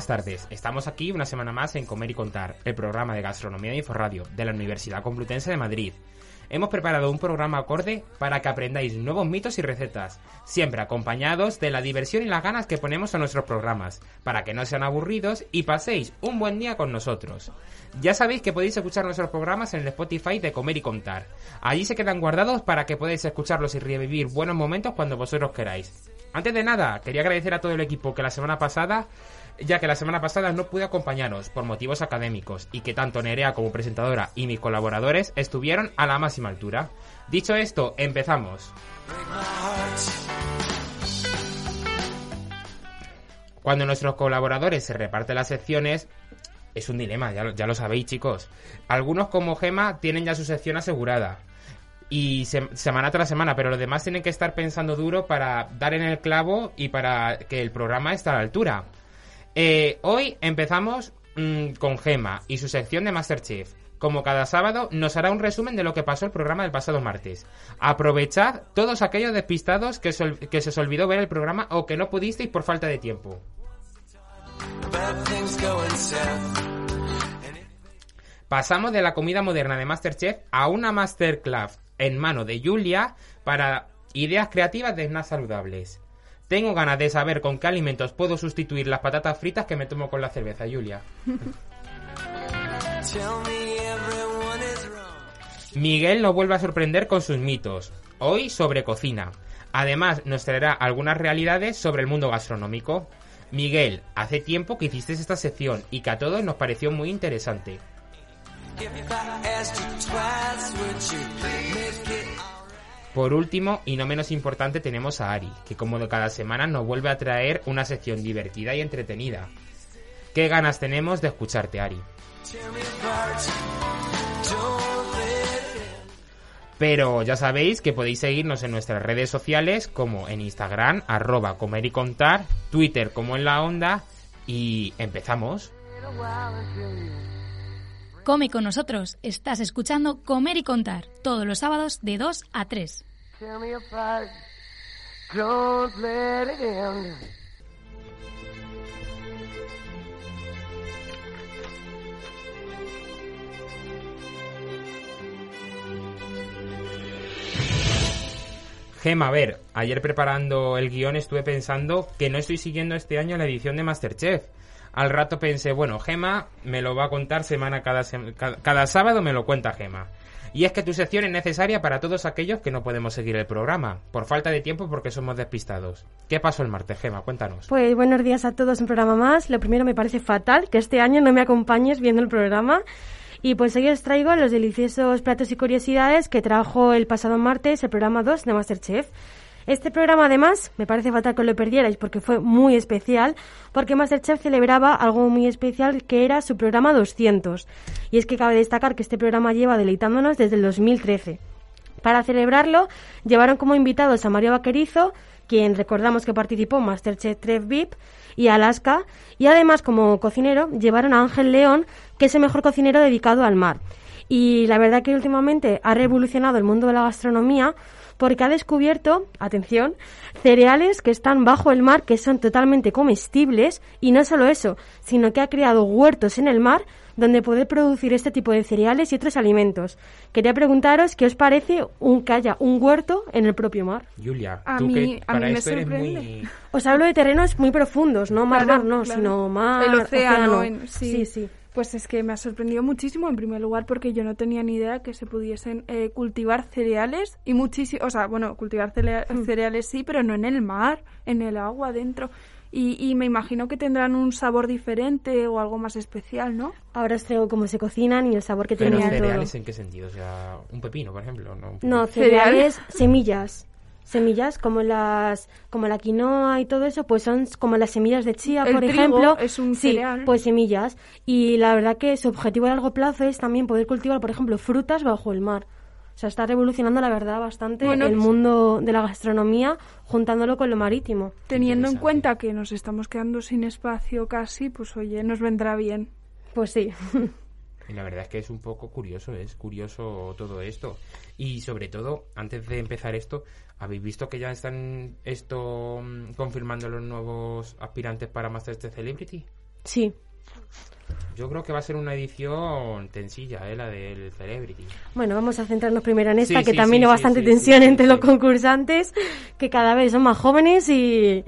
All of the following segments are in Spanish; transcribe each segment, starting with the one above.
Buenas tardes, estamos aquí una semana más en Comer y Contar, el programa de gastronomía de Inforradio de la Universidad Complutense de Madrid. Hemos preparado un programa acorde para que aprendáis nuevos mitos y recetas, siempre acompañados de la diversión y las ganas que ponemos a nuestros programas, para que no sean aburridos y paséis un buen día con nosotros. Ya sabéis que podéis escuchar nuestros programas en el Spotify de Comer y Contar. Allí se quedan guardados para que podáis escucharlos y revivir buenos momentos cuando vosotros queráis. Antes de nada, quería agradecer a todo el equipo que la semana pasada ya que la semana pasada no pude acompañaros por motivos académicos y que tanto Nerea como presentadora y mis colaboradores estuvieron a la máxima altura. Dicho esto, empezamos. Cuando nuestros colaboradores se reparten las secciones, es un dilema, ya lo, sabéis chicos. Algunos como Gema tienen ya su sección asegurada y semana tras semana, pero los demás tienen que estar pensando duro para dar en el clavo y para que el programa esté a la altura. Eh, hoy empezamos mm, con Gema y su sección de Masterchef. Como cada sábado, nos hará un resumen de lo que pasó el programa del pasado martes. Aprovechad todos aquellos despistados que, que se os olvidó ver el programa o que no pudisteis por falta de tiempo. Pasamos de la comida moderna de Masterchef a una Masterclass en mano de Julia para ideas creativas de snacks saludables. Tengo ganas de saber con qué alimentos puedo sustituir las patatas fritas que me tomo con la cerveza, Julia. Miguel nos vuelve a sorprender con sus mitos, hoy sobre cocina. Además, nos traerá algunas realidades sobre el mundo gastronómico. Miguel, hace tiempo que hiciste esta sección y que a todos nos pareció muy interesante. Por último, y no menos importante, tenemos a Ari, que como de cada semana nos vuelve a traer una sección divertida y entretenida. ¿Qué ganas tenemos de escucharte, Ari? Pero ya sabéis que podéis seguirnos en nuestras redes sociales como en Instagram, arroba comer y contar, Twitter como en la onda y empezamos. Come con nosotros. Estás escuchando Comer y Contar todos los sábados de 2 a 3. Gema, a ver, ayer preparando el guion estuve pensando que no estoy siguiendo este año la edición de Masterchef al rato pensé, bueno, Gema me lo va a contar semana cada, cada, sábado me lo cuenta Gema. Y es que tu sección es necesaria para todos aquellos que no podemos seguir el programa, por falta de tiempo porque somos despistados. ¿Qué pasó el martes, Gema? Cuéntanos. Pues buenos días a todos, un programa más. Lo primero me parece fatal que este año no me acompañes viendo el programa. Y pues hoy os traigo los deliciosos platos y curiosidades que trajo el pasado martes el programa 2 de Masterchef. Este programa, además, me parece fatal que lo perdierais porque fue muy especial, porque Masterchef celebraba algo muy especial que era su programa 200. Y es que cabe destacar que este programa lleva deleitándonos desde el 2013. Para celebrarlo, llevaron como invitados a Mario Vaquerizo, quien recordamos que participó en Masterchef 3 VIP, y Alaska, y además como cocinero llevaron a Ángel León, que es el mejor cocinero dedicado al mar. Y la verdad que últimamente ha revolucionado el mundo de la gastronomía porque ha descubierto, atención, cereales que están bajo el mar que son totalmente comestibles y no solo eso, sino que ha creado huertos en el mar donde poder producir este tipo de cereales y otros alimentos. Quería preguntaros qué os parece un que haya un huerto en el propio mar. Julia, a tú mí, que a para mí me esto eres muy... Os hablo de terrenos muy profundos, no mar, Claro, mar, no, claro. sino mar, El océano, océano. en- sí. sí, sí. Pues es que me ha sorprendido muchísimo, en primer lugar, porque yo no tenía ni idea que se pudiesen eh, cultivar cereales y muchísimo, o sea, bueno, cultivar celea- Mm. cereales sí, pero no en el mar, en el agua, dentro. Y, y me imagino que tendrán un sabor diferente o algo más especial, ¿no? Ahora os traigo cómo se cocinan y el sabor que tienen todo. cereales, ¿en qué sentido? O sea, un pepino, por ejemplo. No, un pepino. No, cereales, semillas. Semillas como las como la quinoa y todo eso, pues son como las semillas de chía, El por trigo ejemplo. es un sí, cereal. pues semillas. Y la verdad que su objetivo a largo plazo es también poder cultivar, por ejemplo, frutas bajo el mar. O sea, está revolucionando la verdad bastante Bueno, el mundo de la gastronomía juntándolo con lo marítimo. Teniendo en cuenta que nos estamos quedando sin espacio casi, pues oye, nos vendrá bien. Pues sí. Y la verdad es que es un poco curioso, es curioso todo esto. Y sobre todo, antes de empezar esto, ¿habéis visto que ya están esto mm, confirmando los nuevos aspirantes para Masterchef Celebrity? sí. Yo creo que va a ser una edición tensilla, ¿eh? la del Celebrity. Bueno, vamos a centrarnos primero en esta, Sí, que sí, también sí, hay bastante tensión entre los concursantes, que cada vez son más jóvenes y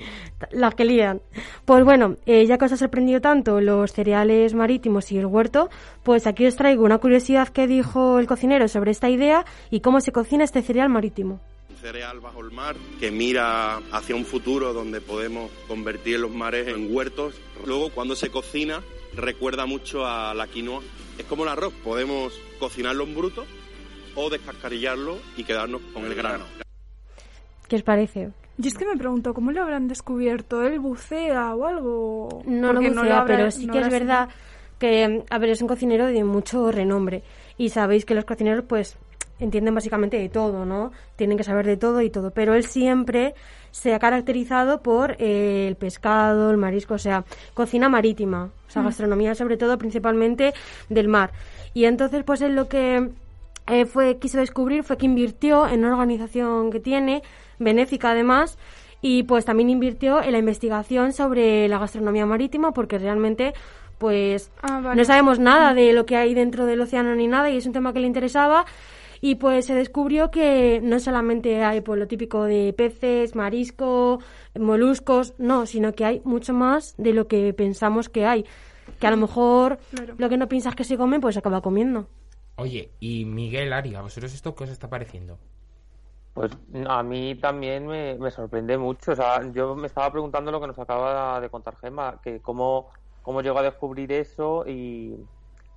las que lían. Pues bueno, eh, ya que os ha sorprendido tanto los cereales marítimos y el huerto, pues aquí os traigo una curiosidad que dijo el cocinero sobre esta idea y cómo se cocina este cereal marítimo. Cereal bajo el mar que mira hacia un futuro donde podemos convertir los mares en huertos. Luego, cuando se cocina, recuerda mucho a la quinoa. Es como el arroz, podemos cocinarlo en bruto o descascarillarlo y quedarnos con el grano. ¿Qué os parece? Yo es que me pregunto, ¿cómo lo habrán descubierto? ¿Él bucea o algo? No, bucea, lo habrá- pero sí no que es verdad que, a ver, es un cocinero de mucho renombre y sabéis que los cocineros pues entienden básicamente de todo, ¿no? Tienen que saber de todo y todo, pero él siempre se ha caracterizado por eh, el pescado, el marisco, o sea, cocina marítima, o sea, gastronomía sobre todo principalmente del mar. Y entonces pues él lo que eh, fue quiso descubrir fue que invirtió en una organización que tiene benéfica además y pues también invirtió en la investigación sobre la gastronomía marítima porque realmente pues Ah, vale. no sabemos nada de lo que hay dentro del océano ni nada y es un tema que le interesaba y pues se descubrió que no solamente hay pues lo típico de peces, marisco, moluscos, no, sino que hay mucho más de lo que pensamos que hay. Que a lo mejor Claro. lo que no piensas que se come, pues se acaba comiendo. Oye, y Miguel Ari, ¿a vosotros esto qué os está pareciendo? Pues a mí también me, me sorprende mucho. O sea, yo me estaba preguntando lo que nos acaba de contar Gemma, que cómo, cómo llegó a descubrir eso y...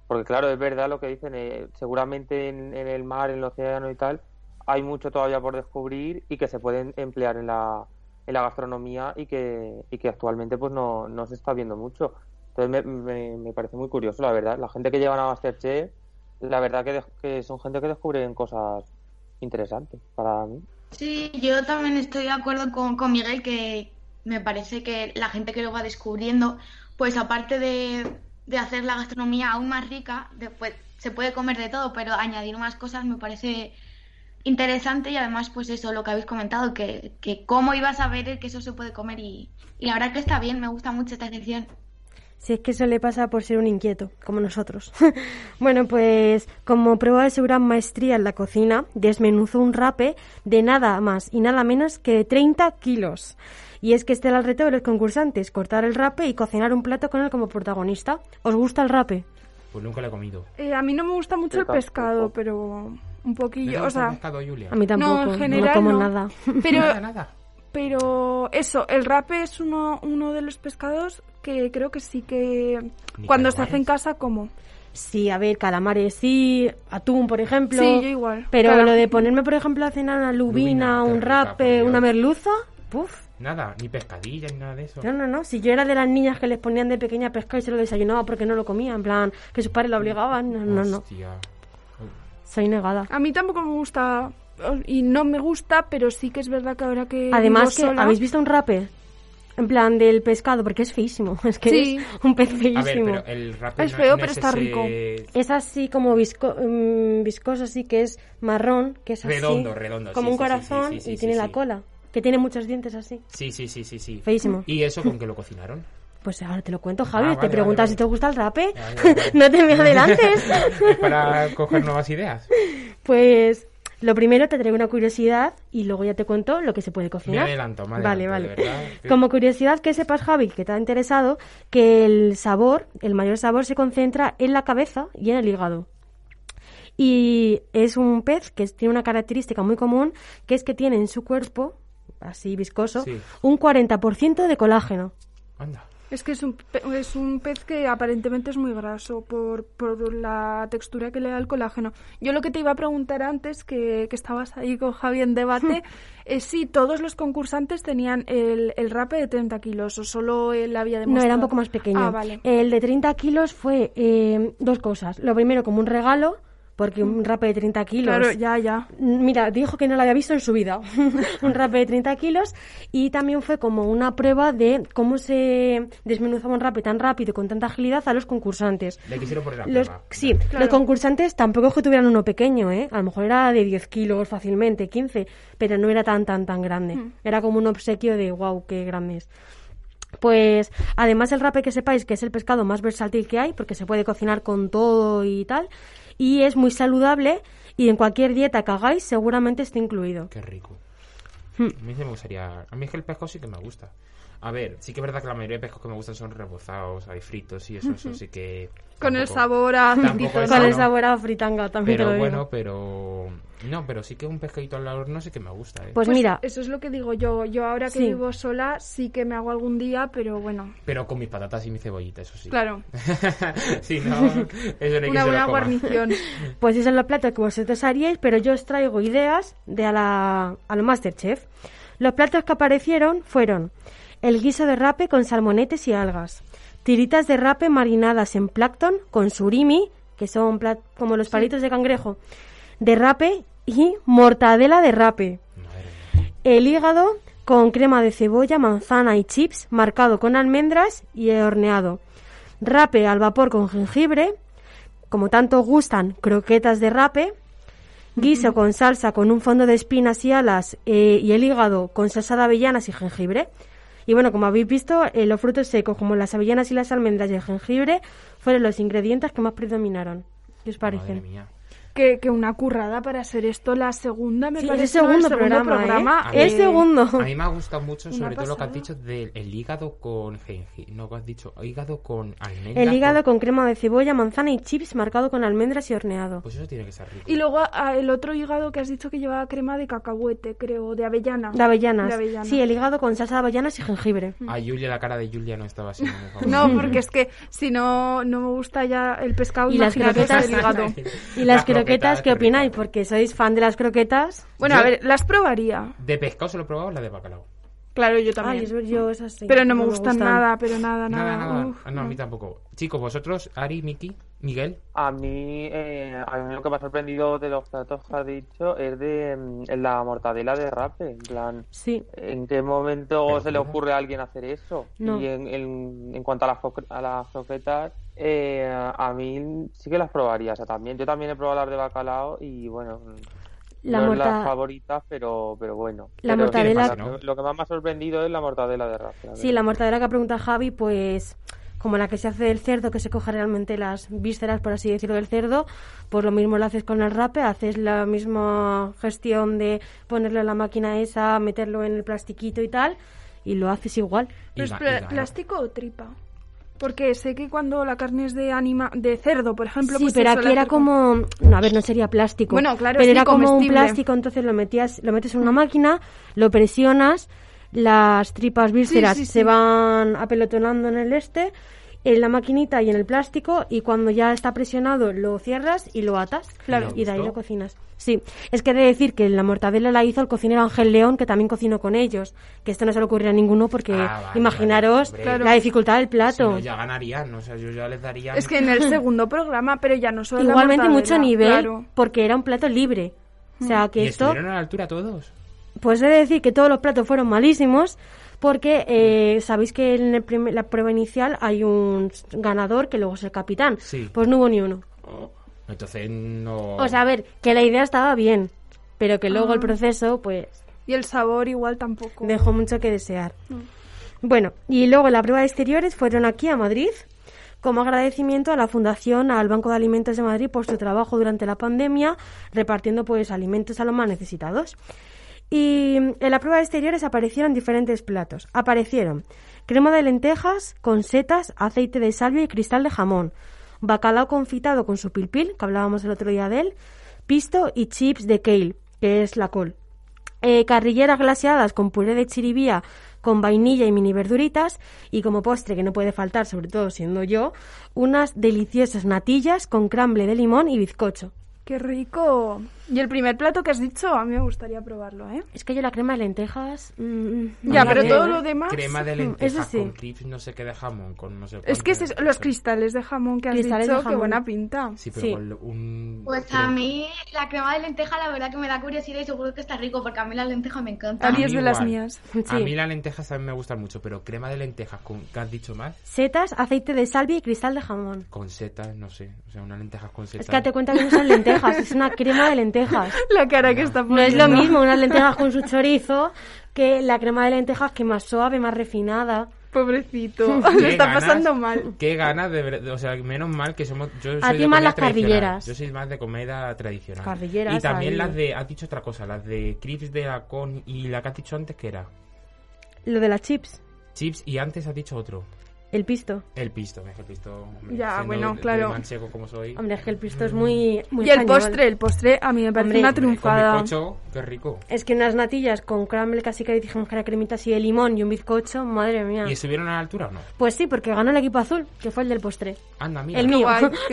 Porque claro, es verdad lo que dicen, eh, seguramente en, el mar, en el océano y tal, hay mucho todavía por descubrir y que se pueden emplear en la, en la gastronomía y que, y que actualmente pues no, no se está viendo mucho. Entonces me, me, parece muy curioso, la verdad. La gente que llevan a Masterchef, la verdad que, que son gente que descubren cosas interesantes para mí. Sí, yo también estoy de acuerdo con, con Miguel que me parece que la gente que lo va descubriendo, pues aparte de, de hacer la gastronomía aún más rica, después se puede comer de todo, pero añadir más cosas me parece interesante y además pues eso, lo que habéis comentado, que, que cómo ibas a ver que eso se puede comer y, y la verdad que está bien, me gusta mucho esta sección. Si es que eso le pasa por ser un inquieto, como nosotros. bueno, pues como prueba de su gran maestría en la cocina, desmenuzó un rape de nada más y nada menos que de 30 kilos. Y es que este era el reto de los concursantes, cortar el rape y cocinar un plato con él como protagonista. ¿Os gusta el rape? Pues nunca lo he comido. Eh, a mí no me gusta mucho el tampoco. pescado, pero un ¿No te poquillo, o el sea, pescado, Julia? A mí tampoco, no, en general como no. nada. Pero, Nada, nada. pero eso, el rape es uno, uno de los pescados que creo que sí que Ni cuando se hace en casa como. Sí, a ver, calamares sí, atún, por ejemplo. Sí, yo igual. Pero Claro. lo de ponerme, por ejemplo, a cenar una lubina, un rape, una merluza, puf. Nada, ni pescadilla ni nada de eso. No, no, no. Si yo era de las niñas que les ponían de pequeña pescado y se lo desayunaba porque no lo comía, en plan, que sus padres la obligaban. No, no, no. Soy negada. A mí tampoco me gusta y no me gusta, pero sí que es verdad que ahora que Además, que sola- ¿habéis visto un rape? En plan, del pescado, porque es feísimo. Es que Sí. es un pez A ver, feísimo. pero el rape Es no- feo, no pero es está ese rico. Es así como visco, mm, viscoso, así que es marrón, que es así. Redondo, redondo, Como sí, un sí, sí, corazón sí, sí, y sí, tiene sí, la sí. cola. Que tiene muchos dientes así. Sí, sí, sí, sí, sí. Feísimo. ¿Y eso con qué lo cocinaron? Pues ahora te lo cuento, Javi. Ah, te vale, preguntas vale, si te gusta el rape. No te me adelantes. es para coger nuevas ideas. Pues Lo primero te traigo una curiosidad y luego ya te cuento lo que se puede Me cocinar. adelanto, me Vale, adelanto, vale. Como curiosidad que sepas, Javi, que te ha interesado, que el sabor, el mayor sabor se concentra en la cabeza y en el hígado. Y es un pez que tiene una característica muy común, que es que tiene en su cuerpo, así viscoso, Sí. un 40% de colágeno. Anda. Es que es un, pe- es un pez que aparentemente es muy graso por, por la textura que le da el colágeno. Yo lo que te iba a preguntar antes, que, que estabas ahí con Javi en debate, es si todos los concursantes tenían el, el rape de 30 kilos o solo él había No, demostrado. era un poco más pequeño. Ah, vale. El de 30 kilos fue eh, dos cosas. Lo primero, como un regalo, porque un rape de 30 kilos... Claro, ya, ya. Mira, dijo que no lo había visto en su vida. un rape de 30 kilos. Y también fue como una prueba de cómo se desmenuzaba un rape tan rápido y con tanta agilidad a los concursantes. Le quisieron poner la Los, prueba. sí, Claro. los concursantes tampoco es que tuvieran uno pequeño, ¿eh? A lo mejor era de 10 kilos fácilmente, 15, pero no era tan, tan, tan grande. Era como un obsequio de, wow, qué grande es. Pues además el rape que sepáis que es el pescado más versátil que hay porque se puede cocinar con todo y tal y es muy saludable y en cualquier dieta que hagáis seguramente esté incluido. Qué rico. Hmm. A mí sí me gustaría. A mí es que el pescado sí que me gusta. A ver, sí que es verdad que la mayoría de pescados que me gustan son rebozados, hay fritos y eso, eso sí que. Con el sabor a es Con el sabor a fritanga también te lo Pero digo. bueno, pero. No, pero sí que un pescadito al horno sí que me gusta, ¿eh? Pues, Pues mira, Eso es lo que digo yo. Yo ahora que Sí. vivo sola sí que me hago algún día, pero bueno, Pero con mis patatas y mi cebollita, eso sí. claro. si no, eso no hay que Una se lo buena guarnición. Pues esos son los platos que vosotros haríais, pero yo os traigo ideas de a la, a lo Masterchef. Los platos que aparecieron fueron el guiso de rape con salmonetes y algas, tiritas de rape marinadas en plancton con surimi, que son como los palitos de cangrejo, de rape y mortadela de rape. El hígado con crema de cebolla, manzana y chips, marcado con almendras y horneado. Rape al vapor con jengibre, como tanto gustan, croquetas de rape. Guiso con salsa con un fondo de espinas y alas eh, y el hígado con salsa de avellanas y jengibre. Y bueno, como habéis visto, eh, los frutos secos como las avellanas y las almendras y el jengibre fueron los ingredientes que más predominaron. ¿Qué os Madre parecen? mía. Que, que una currada para hacer esto la segunda, me Sí, parece. el ¿no? segundo programa, ¿eh? A El mí- segundo. A mí me ha gustado mucho, sobre todo lo que has dicho del el hígado con jengibre. No, que has dicho hígado con almendras. El hígado con crema de cebolla, manzana y chips marcado con almendras y horneado. Pues eso tiene que ser rico. Y luego ah, el otro hígado que has dicho que llevaba crema de cacahuete, creo, de avellana. De avellanas. De. Sí, el hígado con salsa de avellanas y jengibre. A Julia, la cara de Julia no estaba así. No, porque es que si no, no me gusta ya el pescado, Y las croquetas. el hígado. ¿Y las croquetas qué qué opináis? Porque sois fan de las croquetas. Bueno, Yo- a ver, las probaría. De pescado se lo he probado la de bacalao. Claro, yo Ay, también. eso yo pero no me gustan, nada, pero nada, nada. Nada, nada. Uf, Ah, no, a mí tampoco. Chicos, vosotros, Ari, Miki, Miguel. A mí, eh, a mí lo que me ha sorprendido de los platos que has dicho es de mm, la mortadela de rape. En plan, Sí. ¿en qué momento Pero se le ocurre a alguien hacer eso? No. Y en, en, en cuanto a las, a las croquetas, eh, a mí sí que las probaría. O sea, también, yo también he probado las de bacalao y bueno, La no es las favoritas, pero, pero bueno. La Pero mortadela- lo, que- lo que más me ha sorprendido es la mortadela de rape. Sí, la mortadela que pregunta Javi, pues como la que se hace del cerdo, que se coge realmente las vísceras, por así decirlo, del cerdo, pues lo mismo lo haces con el rape, haces la misma gestión de ponerlo en la máquina esa, meterlo en el plastiquito y tal, y lo haces igual. Y ¿Es ga- pla- y gana. plástico o tripa? Porque sé que cuando la carne es de anima, de cerdo, por ejemplo, Sí, pues pero aquí era como, no, a ver, no sería plástico. Bueno, claro, pero sí, era como un plástico, entonces lo metías, lo metes en una máquina, lo presionas, las tripas vísceras sí, sí. se van apelotonando en el este, en la maquinita y en el plástico, y cuando ya está presionado lo cierras y lo atas, Claro. y de ahí lo cocinas. Sí, es que he de decir que la mortadela la hizo el cocinero Ángel León, que también cocinó con ellos, que esto no se le ocurriría a ninguno porque Ah, vale, imaginaros vale, la dificultad del Si plato. no, ya ganarían. O sea, yo ya les daría. Es que en el segundo programa, pero ya no solo Igualmente mucho nivel, claro. porque era un plato libre. O sea, que ¿Y esto, estuvieron a la altura todos? pues he de decir que todos los platos fueron malísimos, porque eh, sabéis que en el primer- la prueba inicial hay un ganador que luego es el capitán. Sí. Pues no hubo ni uno. Entonces no. O sea, a ver, que la idea estaba bien, pero que luego Ah. el proceso, pues, Y el sabor igual tampoco. dejó mucho que desear. Bueno, y luego la prueba de exteriores fueron aquí a Madrid. como agradecimiento a la Fundación al Banco de Alimentos de Madrid por su trabajo durante la pandemia, repartiendo pues alimentos a los más necesitados. Y en la prueba de exteriores aparecieron diferentes platos. Aparecieron crema de lentejas con setas, aceite de salvia y cristal de jamón, bacalao confitado con su pilpil, que hablábamos el otro día de él, pisto y chips de kale, que es la col. Eh, carrilleras glaseadas con puré de chiribía con vainilla y mini verduritas y como postre que no puede faltar, sobre todo siendo yo, unas deliciosas natillas con cramble de limón y bizcocho. ¡Qué rico! Y el primer plato que has dicho, a mí me gustaría probarlo, ¿eh? Es que yo la crema de lentejas... mm, Ya, no pero todo lo demás... Crema de Eso lentejas sí. con clips no sé qué de jamón, con no sé Es que los cristales de jamón que has Cristales dicho, qué buena pinta. Sí, pero Sí. con un... Pues a mí la crema de lenteja la verdad que me da curiosidad y seguro que está rico porque a mí la lenteja me encanta. A es de las mías. A Sí. mí las lentejas también me gustan mucho, pero crema de lentejas con... ¿Qué has dicho más? Setas, aceite de salvia y cristal de jamón. Con setas, no sé. O sea, unas lentejas con setas. Es que date cuenta que no son lentejas, es una crema de lentejas. La cara que está No es poniendo. lo mismo unas lentejas con su chorizo que la crema de lentejas que más suave, más refinada. Pobrecito, lo está ganas- pasando mal. Qué ganas de ver- o sea, menos mal que somos yo soy A de ti más las carrilleras. Yo soy más de comida tradicional. Carrilleras Y también ahí. las de has dicho otra cosa, las de crips de la con y la que has dicho antes que era Lo de las chips, chips y antes has dicho otro. El pisto. El pisto, es que el pisto. hombre, Ya, bueno, de- claro. de manchego como soy. Hombre, es que el pisto es muy, muy Y el español. postre, el postre a mí me parece Hombre, una triunfada. Con bizcocho, qué rico. Es que unas natillas con caramel casi que dijimos que era cremita así de limón y un bizcocho, madre mía. ¿Y estuvieron a la altura o no? Pues sí, porque ganó el equipo azul, que fue el del postre. Anda, mira. el mío.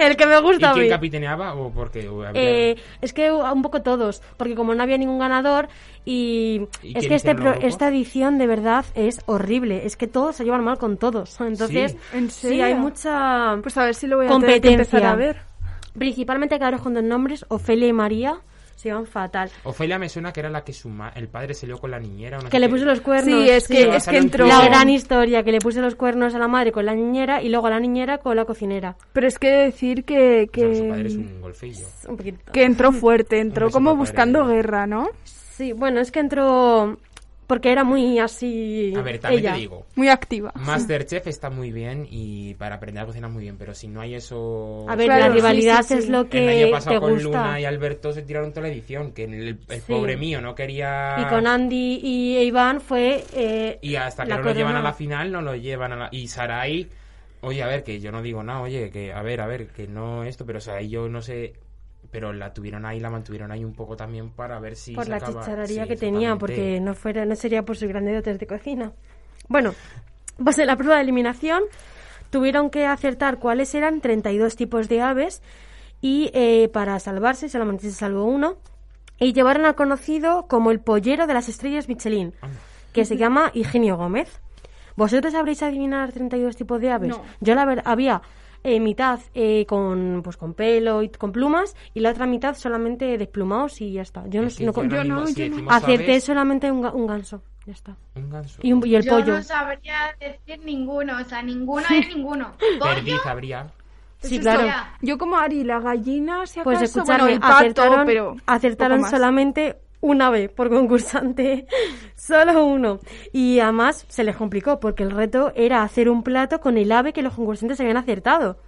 el que me ¿Y gusta a quién mí. capitaneaba o porque Eh, es que un poco todos, porque como no había ningún ganador y, ¿Y es que este pro- esta edición de verdad es horrible, es que todos se llevan mal con todos. Entonces, Sí. ¿En sí, serio? hay mucha Pues a ver si lo voy a tener que empezar competencia. a ver. Principalmente quedaros con dos nombres, Ofelia y María, se llevan fatal. Ofelia me suena que era la que su ma- el padre se lió con la niñera. no Que le puso los cuernos. Sí, es que, es que entró... La gran historia, que le puse los cuernos a la madre con la niñera y luego a la niñera con la cocinera. Pero es que decir que, O sea, su padre es que, un golfillo. Un poquito. que entró fuerte, entró como buscando guerra, ¿no? Sí, bueno, es que entró porque era muy así. A ver, también ella. te digo. Muy activa. Masterchef está muy bien y para aprender a cocinar muy bien, pero si no hay eso... A ver, Claro, la sí, rivalidad sí, es sí. lo el que año pasado te con gusta. Luna y Alberto se tiraron toda la edición, que el, el Sí. pobre mío no quería... Y con Andy y Iván fue. eh, Y hasta que no lo llevan a corona. la final, no lo llevan a la... Y Sarai, oye, a ver, que yo no digo nada, oye, que a ver, a ver, que no esto, pero Sarai yo no sé... Pero la tuvieron ahí, la mantuvieron ahí un poco también para ver si por la sacaba- chicharrería Sí, que tenía, porque no fuera no sería por sus grandes dotes de cocina. Bueno, pues en la prueba de eliminación tuvieron que acertar cuáles eran 32 tipos de aves y eh, para salvarse solamente se salvó uno y llevaron al conocido como el pollero de las estrellas Michelin, que se llama Higinio Gómez. ¿Vosotros sabréis adivinar 32 tipos de aves? No. Yo la verdad había eh, mitad eh, con pues con pelo y con plumas y la otra mitad solamente desplumados y ya está. Yo no, no- yo yo no, si yo no. acerté aves, solamente un, un ganso, ya está. un ganso. Y, un- y el Yo pollo. no sabría decir ninguno, o sea, ninguno es ninguno. Perdiz habría. Sí, Eso claro. Yo como Ari, la gallina, si acaso, Pues escuchadme, bueno, acertaron, pero acertaron solamente una vez por concursante, solo uno. Y además se les complicó porque el reto era hacer un plato con el ave que los concursantes habían acertado.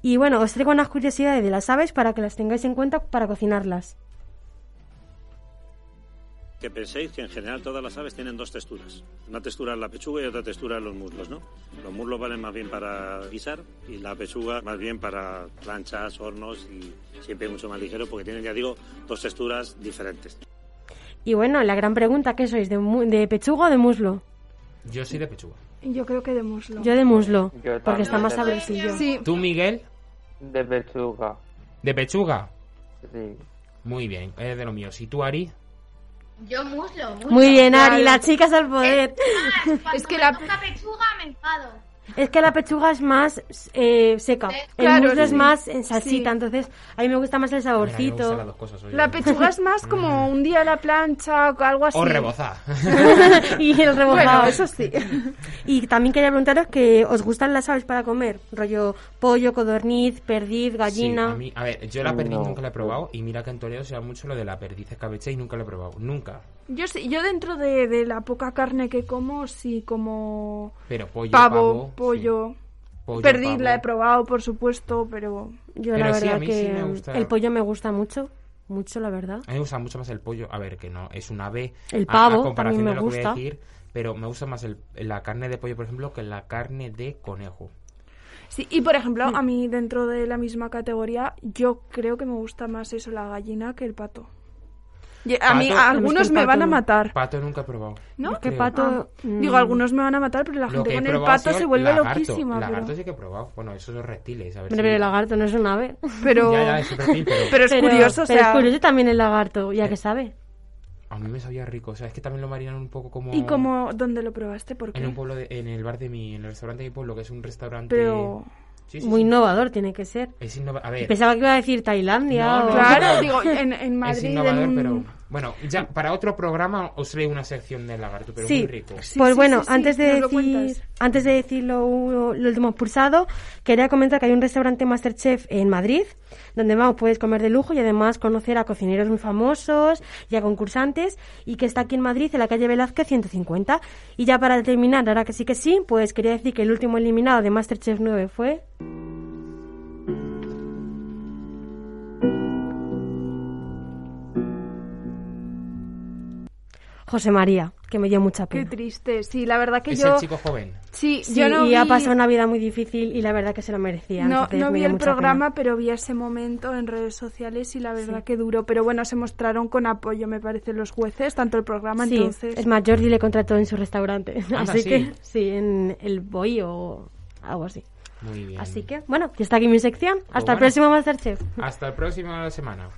Y bueno, os traigo unas curiosidades de las aves para que las tengáis en cuenta para cocinarlas. Que penséis que en general todas las aves tienen dos texturas. Una textura en la pechuga y otra textura en los muslos, ¿no? Los muslos valen más bien para guisar y la pechuga más bien para planchas, hornos y siempre mucho más ligero porque tienen, ya digo, dos texturas diferentes. Y bueno, la gran pregunta, ¿qué sois? ¿De, mu- de pechuga o de muslo? Yo soy de pechuga. Yo creo que de muslo. Yo de muslo, Yo porque está más sabrosillo. Sí, ¿Tú, Miguel? De pechuga. ¿De pechuga? Sí. Muy bien, es de lo mío. ¿Y tú, Ari? Yo muslo, muslo. Muy bien, Ari, Claro. las chicas al poder. Ah, cuando Es que la- pechuga me enfado. Es que la pechuga es más eh, seca, el Claro, muslo es sí. más en salsita, Sí. entonces a mí me gusta más el Mira, saborcito. dos cosas, oye. la pechuga es más como un día a la plancha o algo así. O rebozar. y el rebozado. Bueno, eso sí. Y también quería preguntaros que os gustan las aves para comer, rollo pollo, codorniz, perdiz, Sí, gallina. a, mí- a ver, yo la perdiz No. nunca la he probado y mira que en Toledo se da mucho lo de la perdiz escabeche y nunca la he probado. Nunca. Yo sí, yo dentro de, de la poca carne que como, sí como Pero pollo, pavo, pavo, sí. pollo. Perdí, pavo. la he probado, por supuesto, pero... Yo Pero la sí, a verdad sí que me gusta. el pollo me gusta mucho, mucho la verdad. A mí me gusta mucho más el pollo. A ver, que no, es un ave. El a- pavo a, comparación también me de lo que voy a gusta. decir, pero me gusta más el, la carne de pollo, por ejemplo, que la carne de conejo. Sí, y por ejemplo, Mm. a mí dentro de la misma categoría, yo creo que me gusta más eso, la gallina, que el pato. A mí, Pato- algunos me pato van a matar. Pato nunca he probado. ¿No? Que pato... Ah, mm, Digo, algunos me van a matar, pero la gente con el pato se vuelve lagarto. loquísima. Lagarto pero, sí que he probado. Bueno, esos son reptiles. A ver Hombre, si- pero el lagarto no es un ave. pero, Ya, ya, es reptil, pero pero es Pero- curioso, o pero sea... es curioso también el lagarto, ya que sabe. a mí me sabía rico. O sea, es que también lo marinan un poco como... ¿Y cómo, dónde lo probaste? ¿Por qué? En un pueblo, de- en el bar de mi... En el restaurante de mi pueblo, que es un restaurante... Pero... Sí, sí, Muy sí. innovador tiene que ser. Es innova- A ver, Pensaba que iba a decir Tailandia No, no, o... Claro, digo, en, en es Madrid... innovador, en pero... Bueno, ya, para otro programa os traigo una sección de lagarto, pero Sí. muy rico. Sí, pues sí, bueno, sí, sí, antes de decir, antes de decir lo, lo último pulsado, quería comentar que hay un restaurante Masterchef en Madrid, donde vamos, puedes comer de lujo y además conocer a cocineros muy famosos y a concursantes, y que está aquí en Madrid, en la calle Velázquez 150. Y ya para terminar, ahora que sí que sí, pues quería decir que el último eliminado de Masterchef 9 fue... José María, que me dio mucha Qué pena. triste. Sí, la verdad que Es yo... el chico joven. Sí, Sí, yo no y ha pasado una vida muy difícil y la verdad que se lo merecía. No, entonces no me vi el programa, pena. pero vi ese momento en redes sociales y la verdad que duro. Pero bueno, se mostraron con apoyo, me parece, los jueces, tanto el programa Sí, entonces. es más, Jordi le contrató en su restaurante. Anda, así sí. que, sí, en el Boy o algo así. Muy bien. Así que, bueno, ya está aquí mi sección. Hasta el bueno. próximo Masterchef. Hasta el próximo semana.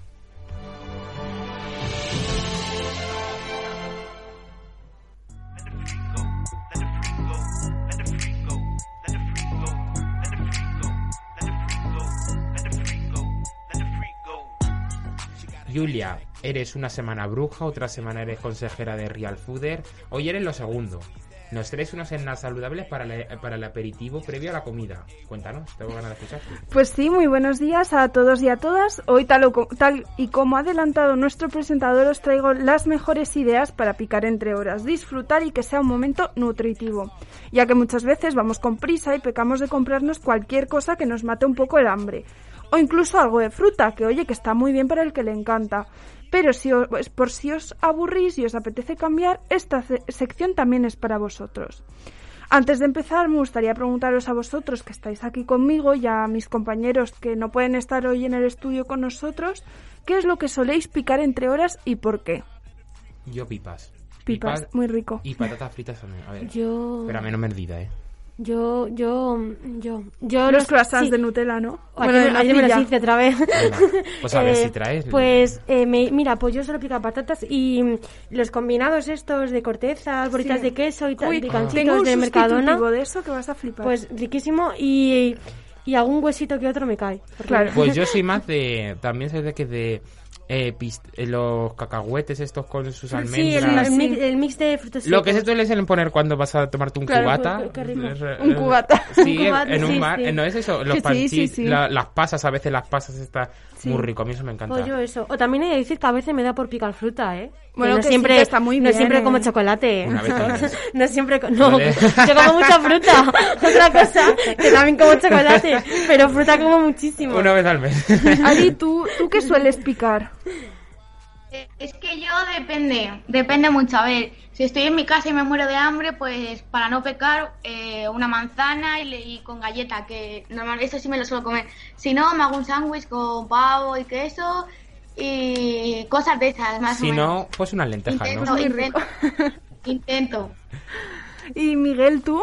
Julia, eres una semana bruja, otra semana eres consejera de Real Fooder, hoy eres lo segundo. Nos traes unos snacks saludables para, el aperitivo previo a la comida. Cuéntanos, tengo ganas de escucharte. Pues sí, muy buenos días a todos y a todas. Hoy, tal, o tal y como ha adelantado nuestro presentador, os traigo las mejores ideas para picar entre horas, disfrutar y que sea un momento nutritivo. Ya que muchas veces vamos con prisa y pecamos de comprarnos cualquier cosa que nos mate un poco el hambre. O incluso algo de fruta, que oye, que está muy bien para el que le encanta. Pero si os, pues, por si os aburrís y os apetece cambiar, esta sección también es para vosotros. Antes de empezar, me gustaría preguntaros a vosotros que estáis aquí conmigo y a mis compañeros que no pueden estar hoy en el estudio con nosotros, ¿qué es lo que soléis picar entre horas y por qué? Yo pipas. Pipas, muy rico. Y patatas fritas también. A ver. Yo, Pero a menos merdida, ¿eh? Yo, yo, yo, yo... Los no- croissants sí. de Nutella, ¿no? Ayer, de ayer me las nocilla. hice otra vez. Venga, pues a ver Eh, si traes. Pues, eh, me- mira, pues yo solo pico patatas y mm, los combinados estos de cortezas, bolitas Sí. de queso y tal, un de Mercadona. de eso que vas a flipar. Pues riquísimo y, y algún huesito que otro me cae. Claro. Pues yo soy más de. También soy de que de. Eh, pist- eh, los cacahuetes estos con sus Sí, el, almendras. el mix, el mix de frutos Lo que se suele suelen poner cuando vas a tomarte un Claro, cubata. qué- qué Un cubata. Sí, Un cubata, en un sí, bar. sí. eh, No es eso, los Sí, sí, panchis, sí, sí. la- las pasas, a veces las pasas está muy rico. A mí eso me encanta. Pues yo eso. O también he de decir que a veces me da por picar fruta, ¿eh? Bueno, no que sí, siempre, está muy no siempre ¿eh? como chocolate. Una vez al mes. no siempre... No, Vale. yo como mucha fruta. Otra cosa, que también como chocolate. Pero fruta como muchísimo. Una vez al mes. Ari, ¿tú, ¿tú qué sueles picar? Eh, Es que yo depende, depende mucho. A ver, si estoy en mi casa y me muero de hambre, pues para no pecar, eh, una manzana y, le- y con galleta, que normalmente eso sí me lo suelo comer. Si no, me hago un sándwich con pavo y queso y cosas de esas, más si o menos. no, pues unas lentejas, intento, intento, intento. Y Miguel, ¿tú?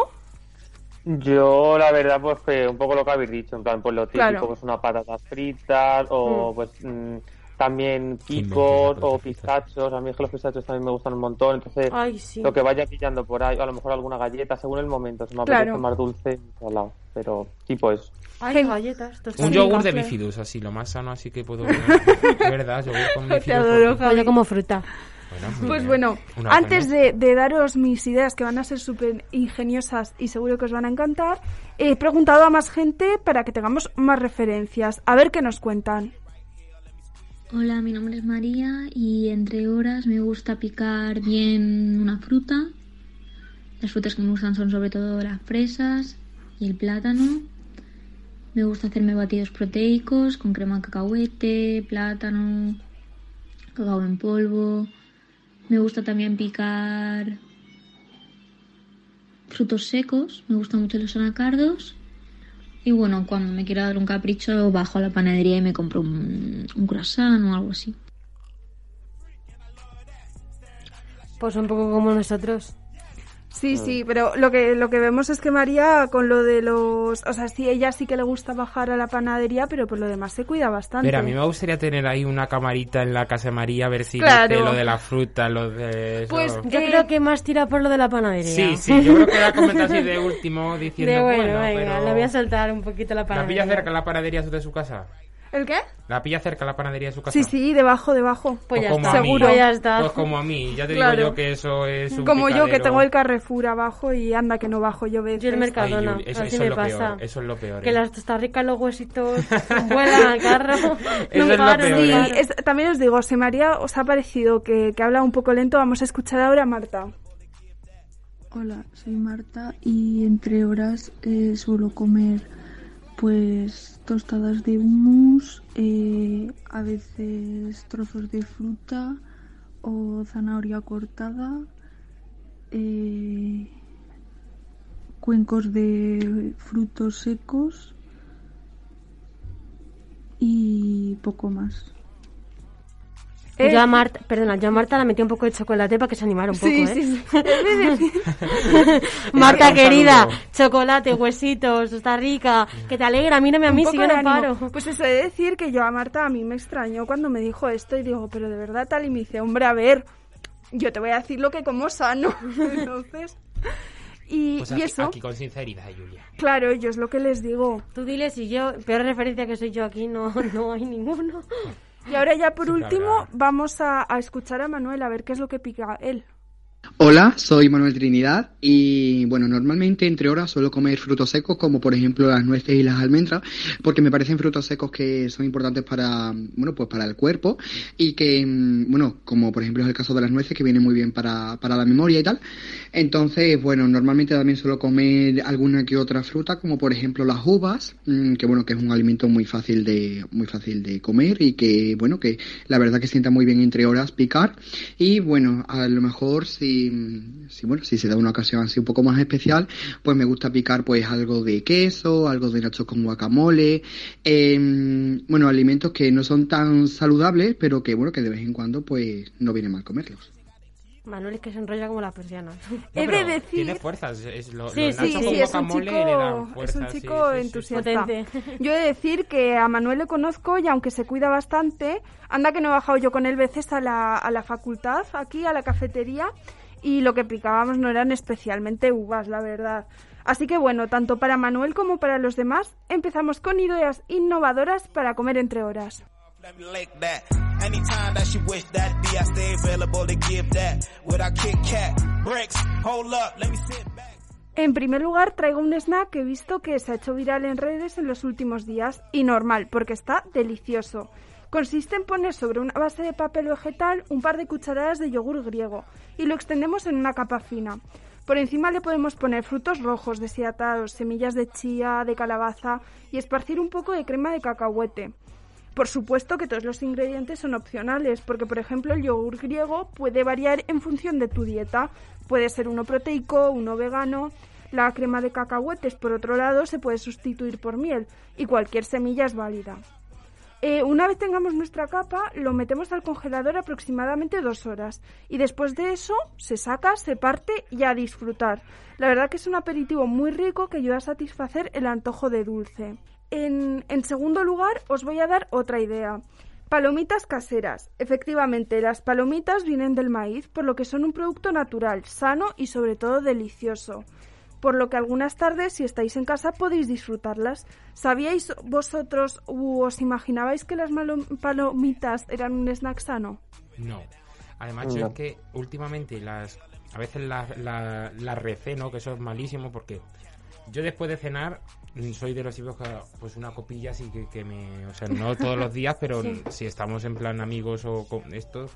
Yo, la verdad, pues que un poco lo que habéis dicho, en plan, pues lo típico, Claro. pues unas patatas fritas o pues mm, también ¿Quién vende picos o pistachos. A mí es que los pistachos también me gustan un montón, entonces Ay, sí. lo que vaya pillando por ahí, o a lo mejor alguna galleta, según el momento, si me Claro. apetece más dulce, salado, pero tipo eso. Ay, galletas. Un yogur de claro. bifidus, así, lo más sano, así que puedo. Verdad, yogur con Te bifidus. adoro, yo como fruta. Bueno, Pues bien. bueno, Una antes de, de daros mis ideas que van a ser súper ingeniosas y seguro que os van a encantar, he preguntado a más gente para que tengamos más referencias. A ver qué nos cuentan. Hola, mi nombre es María y entre horas me gusta picar bien una fruta. Las frutas que me gustan son sobre todo las fresas y el plátano. Me gusta hacerme batidos proteicos con crema de cacahuete, plátano, cacao en polvo. Me gusta también picar frutos secos. Me gustan mucho los anacardos. Y bueno, cuando me quiero dar un capricho, bajo a la panadería y me compro un, un croissant o algo así. Pues un poco como nosotros. Sí, sí, pero lo que lo que vemos es que María con lo de los, o sea, sí ella sí que le gusta bajar a la panadería, pero por lo demás se cuida bastante. Pero a mí me gustaría tener ahí una camarita en la casa de María a ver si Claro. dice lo de la fruta, lo de eso. Pues, Yo Eh, creo que más tira por lo de la panadería. Sí, sí, yo creo que la comenta así de último diciendo, De bueno, bueno, venga, pero... le voy a saltar un poquito la ¿La panadería. pilla cerca la panadería de su casa? ¿El qué? ¿La pilla cerca la panadería de su casa? Sí, sí, debajo, debajo. Pues ya como está, a mí. seguro. Pues ya está. Pues como a mí, ya te Claro. digo yo que eso es un Como yo que picadero. tengo el Carrefour abajo y anda que no bajo yo veces. Yo el Ay, Mercadona, Yuli, eso, así eso me es lo pasa. peor, eso es lo peor. Que ¿eh? las tostarricas, los huesitos vuelan al carro. Eso no es lo paro, peor, no ¿eh? es- también os digo, si María os ha parecido que, que habla un poco lento, vamos a escuchar ahora a Marta. Hola, soy Marta y entre horas eh, suelo comer pues tostadas de hummus, eh, a veces trozos de fruta o zanahoria cortada, eh, cuencos de frutos secos y poco más. Eh, yo a Marta, perdona, yo a Marta la metí un poco de chocolate para que se animara un poco, Sí, ¿eh? sí, sí. Marta querida, saludo. chocolate, huesitos, está rica, que te alegra, mírame a mí si yo no ánimo. paro. Pues eso he de decir que yo a Marta a mí me extrañó cuando me dijo esto y digo, pero de verdad tal y me dice, hombre, a ver, yo te voy a decir lo que como sano. Entonces, y, Pues y aquí, eso, aquí con sinceridad, Julia. claro, yo es lo que les digo. Tú diles si yo, peor referencia que soy yo aquí, no, no hay ninguno. Y ahora ya por último vamos a, a escuchar a Manuel a ver qué es lo que pica él. Hola, soy Manuel Trinidad y bueno, normalmente entre horas suelo comer frutos secos como por ejemplo las nueces y las almendras porque me parecen frutos secos que son importantes para, bueno, pues para el cuerpo y que, mm, bueno, como por ejemplo es el caso de las nueces que vienen muy bien para, para la memoria y tal. Entonces, bueno, normalmente también suelo comer alguna que otra fruta como por ejemplo las uvas, mm, que bueno, que es un alimento muy fácil de, muy fácil de comer y que, bueno, que la verdad que sienta muy bien entre horas picar y bueno, a lo mejor si, si bueno, si se da una ocasión así un poco más especial, pues me gusta picar pues algo de queso, algo de nachos con guacamole, em, bueno, alimentos que no son tan saludables, pero que bueno, que de vez en cuando pues no viene mal comerlos. Manuel es que se enrolla como la persiana. No, He de decir- Tiene fuerzas. Es lo, Sí, los sí, Sí, es un chico, dan es un chico sí, sí, sí. entusiasta. Potente. Yo he de decir que a Manuel le conozco y aunque se cuida bastante, anda que no he bajado yo con él veces a la, a la facultad, aquí a la cafetería, y lo que picábamos no eran especialmente uvas, la verdad. Así que bueno, tanto para Manuel como para los demás, empezamos con ideas innovadoras para comer entre horas. Let me like that. Anytime that she wish that be, I stay available to give that. With our Kit Kat bricks, hold up, let me sit back. En primer lugar, traigo un snack que he visto que se ha hecho viral en redes en los últimos días y normal, porque está delicioso. Consiste en poner sobre una base de papel vegetal un par de cucharadas de yogur griego y lo extendemos en una capa fina. Por encima le podemos poner frutos rojos deshidratados, semillas de chía, de calabaza y esparcir un poco de crema de cacahuete. Por supuesto que todos los ingredientes son opcionales, porque por ejemplo el yogur griego puede variar en función de tu dieta. Puede ser uno proteico, uno vegano. La crema de cacahuetes, por otro lado, se puede sustituir por miel y cualquier semilla es válida. Eh, una vez tengamos nuestra capa, lo metemos al congelador aproximadamente dos horas y después de eso se saca, se parte y a disfrutar. La verdad que es un aperitivo muy rico que ayuda a satisfacer el antojo de dulce. En, en segundo lugar, os voy a dar otra idea. Palomitas caseras. Efectivamente, las palomitas vienen del maíz, por lo que son un producto natural, sano y sobre todo delicioso. Por lo que algunas tardes, si estáis en casa, podéis disfrutarlas. ¿Sabíais vosotros u os imaginabais que las malo- palomitas eran un snack sano? No. Además, yo es que últimamente las. A veces las la, la receno, que eso es malísimo, porque yo después de cenar mm, soy de los tipos que, pues una copilla sí que, que me. O sea, no todos los días, pero Sí. si estamos en plan amigos o con esto,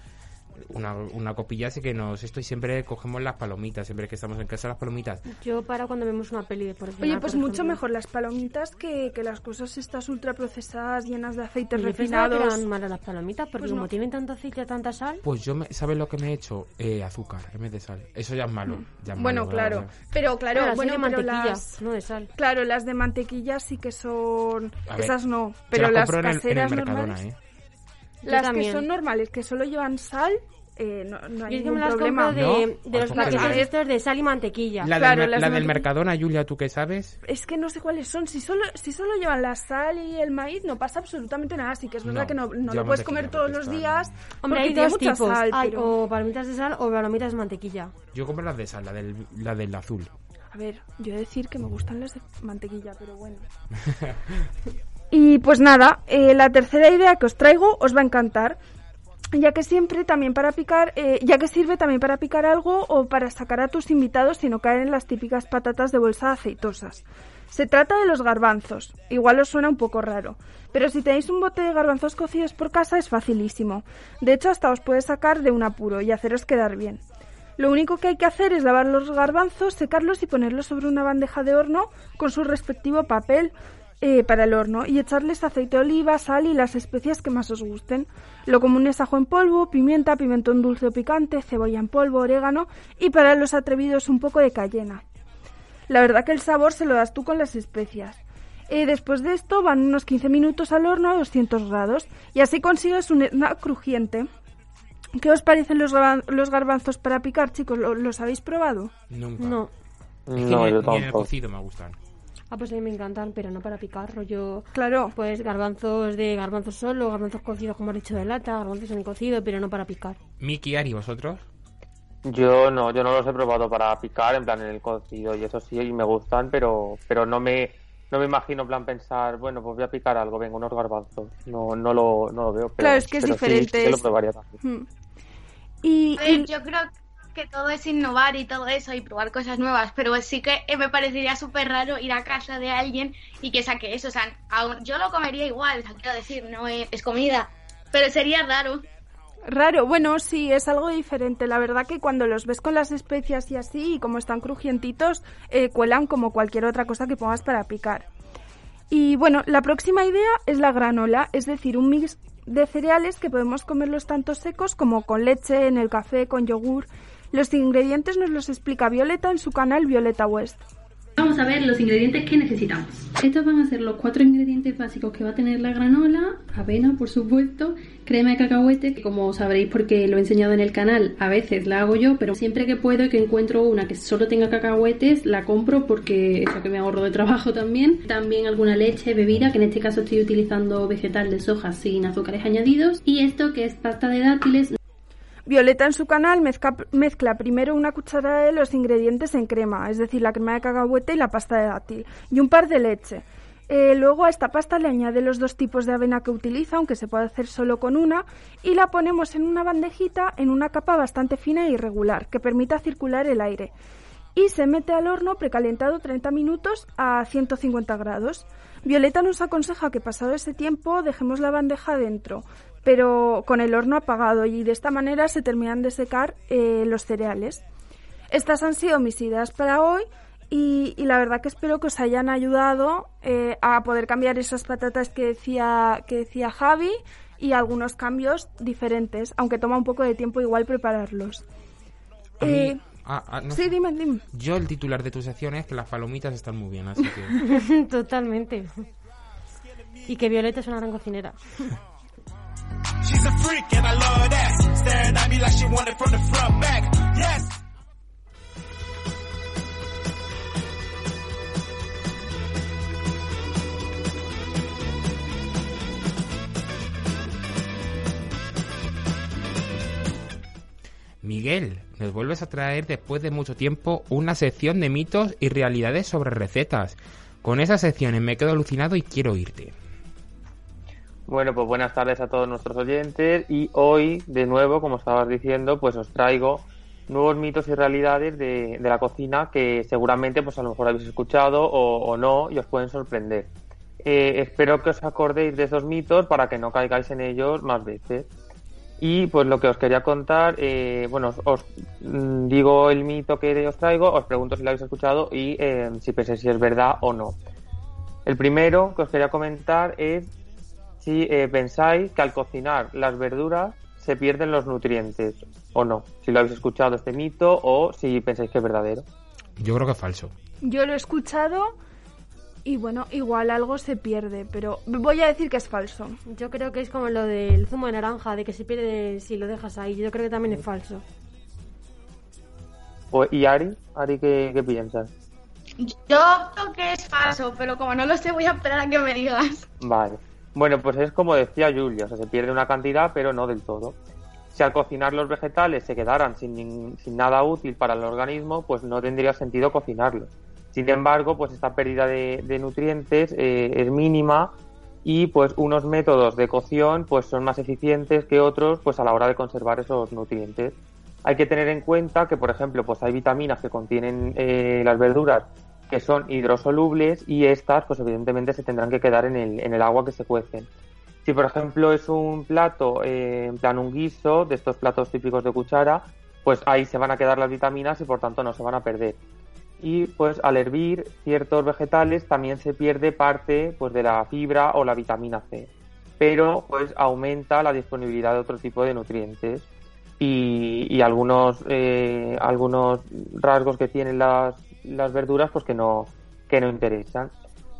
una, una copilla así que nos esto y siempre cogemos las palomitas, siempre que estamos en casa las palomitas. Yo para cuando vemos una peli de por Oye, pues por mucho ejemplo. mejor las palomitas que, que las cosas estas ultraprocesadas llenas de aceites Yo pensaba que refinados. eran malas las palomitas, porque Pues como no. tienen tanto aceite, tanta sal. Pues yo, me, ¿sabes lo que me he hecho? Eh, azúcar en vez de sal. Eso ya es malo. ya es Bueno, malo, claro. ¿verdad? Pero claro, Bueno, las bueno, de pero mantequilla, las- no de sal. Claro, las de mantequilla sí que son... Ver, Esas no, Yo pero las las compro en el, en el caseras Mercadona, normales... ¿eh? Las que son normales, que solo llevan sal, eh, no, no hay Yo es que ningún me las problema. compro de, ¿No? de los paquetes estos de sal y mantequilla. La, Claro, del, las la de del. Mercadona, Julia, ¿tú qué sabes? Es que no sé cuáles son. Si solo, si solo llevan la sal y el maíz, no pasa absolutamente nada. Así que es verdad No, que no, lo puedes comer todos los días. Hombre, porque hay dos tipos. sal, Hay pero- o palomitas de sal o palomitas de mantequilla. Yo compro las de sal, la del, la del azul. A ver, yo he de decir que me gustan las de mantequilla, pero bueno. Y pues nada, eh, la tercera idea que os traigo os va a encantar, ya que siempre también para picar, eh, ya que sirve también para picar algo o para sacar a tus invitados y no caer en las típicas patatas de bolsa aceitosas. Se trata de los garbanzos. Igual os suena un poco raro, pero si tenéis un bote de garbanzos cocidos por casa es facilísimo. De hecho, hasta os puede sacar de un apuro y haceros quedar bien. Lo único que hay que hacer es lavar los garbanzos, secarlos y ponerlos sobre una bandeja de horno con su respectivo papel eh, para el horno y echarles aceite de oliva, sal y las especias que más os gusten. Lo común es ajo en polvo, pimienta, pimentón dulce o picante, cebolla en polvo, orégano y para los atrevidos un poco de cayena. La verdad que el sabor se lo das tú con las especias. Eh, después de esto van unos 15 minutos al horno a 200 grados y así consigues un snack crujiente. ¿Qué os parecen los, garban- los garbanzos para picar, chicos? ¿Lo- ¿Los habéis probado? Nunca. No. Es que No, ni, yo ni en el tampoco. cocido me gustan. Ah, pues a mí me encantan, pero no para picar, rollo... Claro. Pues garbanzos de garbanzos solo, garbanzos cocidos como has dicho de lata, garbanzos en cocido, pero no para picar. Miki, Ari, ¿vosotros? Yo no, yo no los he probado para picar, en plan en el cocido y eso sí, y me gustan, pero, pero no me, no me imagino en plan pensar, bueno, pues voy a picar algo, venga, unos garbanzos. No, no lo, no lo veo. Pero, Claro, es que es sí, diferente, sí que lo probaría también. Hmm. Y, ver, yo creo que todo es innovar y todo eso y probar cosas nuevas, pero sí que eh, me parecería súper raro ir a casa de alguien y que saque eso. O sea, yo lo comería igual, quiero decir, no es comida, pero sería raro. Raro, bueno, sí, es algo diferente. La verdad que cuando los ves con las especias y así, y como están crujientitos, eh, cuelan como cualquier otra cosa que pongas para picar. Y bueno, la próxima idea es la granola, es decir, un mix de cereales que podemos comerlos tanto secos como con leche, en el café, con yogur. Los ingredientes nos los explica Violeta en su canal Violeta West. Vamos a ver los ingredientes que necesitamos. Estos van a ser los cuatro ingredientes básicos que va a tener la granola, avena por supuesto, crema de cacahuete, que como sabréis porque lo he enseñado en el canal, a veces la hago yo, pero siempre que puedo y que encuentro una que solo tenga cacahuetes, la compro porque eso que me ahorro de trabajo también. También alguna leche, bebida, que en este caso estoy utilizando vegetal de soja sin azúcares añadidos. Y esto que es pasta de dátiles, Violeta en su canal mezcla, primero una cucharada de los ingredientes en crema, es decir, la crema de cacahuete y la pasta de dátil, y un par de leche. Eh, luego a esta pasta le añade los dos tipos de avena que utiliza, aunque se puede hacer solo con una, y la ponemos en una bandejita en una capa bastante fina e irregular, que permita circular el aire. Y se mete al horno precalentado 30 minutos a 150 grados. Violeta nos aconseja que pasado ese tiempo dejemos la bandeja dentro, pero con el horno apagado y de esta manera se terminan de secar eh, los cereales. Estas han sido mis ideas para hoy y, y la verdad que espero que os hayan ayudado eh, a poder cambiar esas patatas que decía, que decía Javi y algunos cambios diferentes, aunque toma un poco de tiempo igual prepararlos. A mí- Eh, ah, ah, no sí, sé. dime, dime. Yo el titular de tu sección es que las palomitas están muy bien, así que... Totalmente. Y que Violeta es una gran cocinera. She's a freak and I love that. Staring at me like she want it from the front back. Yes. Miguel, nos vuelves a traer después de mucho tiempo una sección de mitos y realidades sobre recetas. Con esas secciones me quedo alucinado y quiero irte. Bueno, pues buenas tardes a todos nuestros oyentes y hoy, de nuevo, como estabas diciendo, pues os traigo nuevos mitos y realidades de, de la cocina que seguramente pues a lo mejor habéis escuchado o, no y os pueden sorprender. Eh, espero que os acordéis de esos mitos para que no caigáis en ellos más veces. Y pues lo que os quería contar, eh, bueno, os, mm, digo el mito que os traigo, os pregunto si lo habéis escuchado y eh, si pensáis si es verdad o no. El primero que os quería comentar es si eh, pensáis que al cocinar las verduras se pierden los nutrientes o no. Si lo habéis escuchado este mito o si pensáis que es verdadero. Yo creo que es falso. Yo lo he escuchado y bueno, igual algo se pierde, pero voy a decir que es falso. Yo creo que es como lo del zumo de naranja, de que se pierde si lo dejas ahí. Yo creo que también es falso. O- ¿Y Ari? Ari, ¿qué, qué piensas? Yo creo que es falso, pero como no lo sé, voy a esperar a que me digas. Vale. Bueno, pues es como decía Julia, o sea, se pierde una cantidad, pero no del todo. Si al cocinar los vegetales se quedaran sin, sin nada útil para el organismo, pues no tendría sentido cocinarlos. Sin embargo, pues esta pérdida de, de nutrientes eh, es mínima y pues unos métodos de cocción pues son más eficientes que otros pues a la hora de conservar esos nutrientes. Hay que tener en cuenta que, por ejemplo, pues hay vitaminas que contienen eh, las verduras que son hidrosolubles y estas, pues evidentemente se tendrán que quedar en el, en el agua que se cuecen. Si, por ejemplo, es un plato, eh, en plan un guiso, de estos platos típicos de cuchara, pues ahí se van a quedar las vitaminas y por tanto no se van a perder. Y pues al hervir ciertos vegetales también se pierde parte pues de la fibra o la vitamina C. Pero pues aumenta la disponibilidad de otro tipo de nutrientes y, y algunos eh, algunos rasgos que tienen las, las verduras pues que no que no interesan.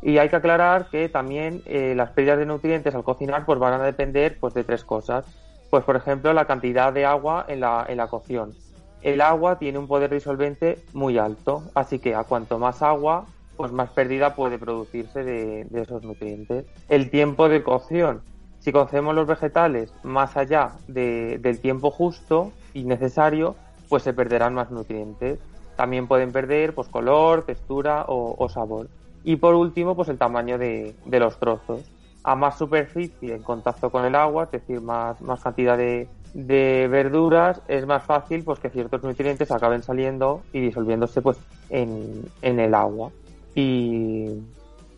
Y hay que aclarar que también eh, las pérdidas de nutrientes al cocinar pues van a depender pues de tres cosas. Pues por ejemplo la cantidad de agua en la, en la cocción. El agua tiene un poder disolvente muy alto así que a cuanto más agua pues más pérdida puede producirse de, esos nutrientes. El tiempo de cocción. Si cocemos los vegetales más allá de- del tiempo justo y necesario, pues se perderán más nutrientes. También pueden perder pues, color, textura o, sabor. Y por último, pues el tamaño de, de los trozos. A más superficie en contacto con el agua, es decir, más, más cantidad de, de verduras, es más fácil pues, que ciertos nutrientes acaben saliendo y disolviéndose pues, en, en el agua. Y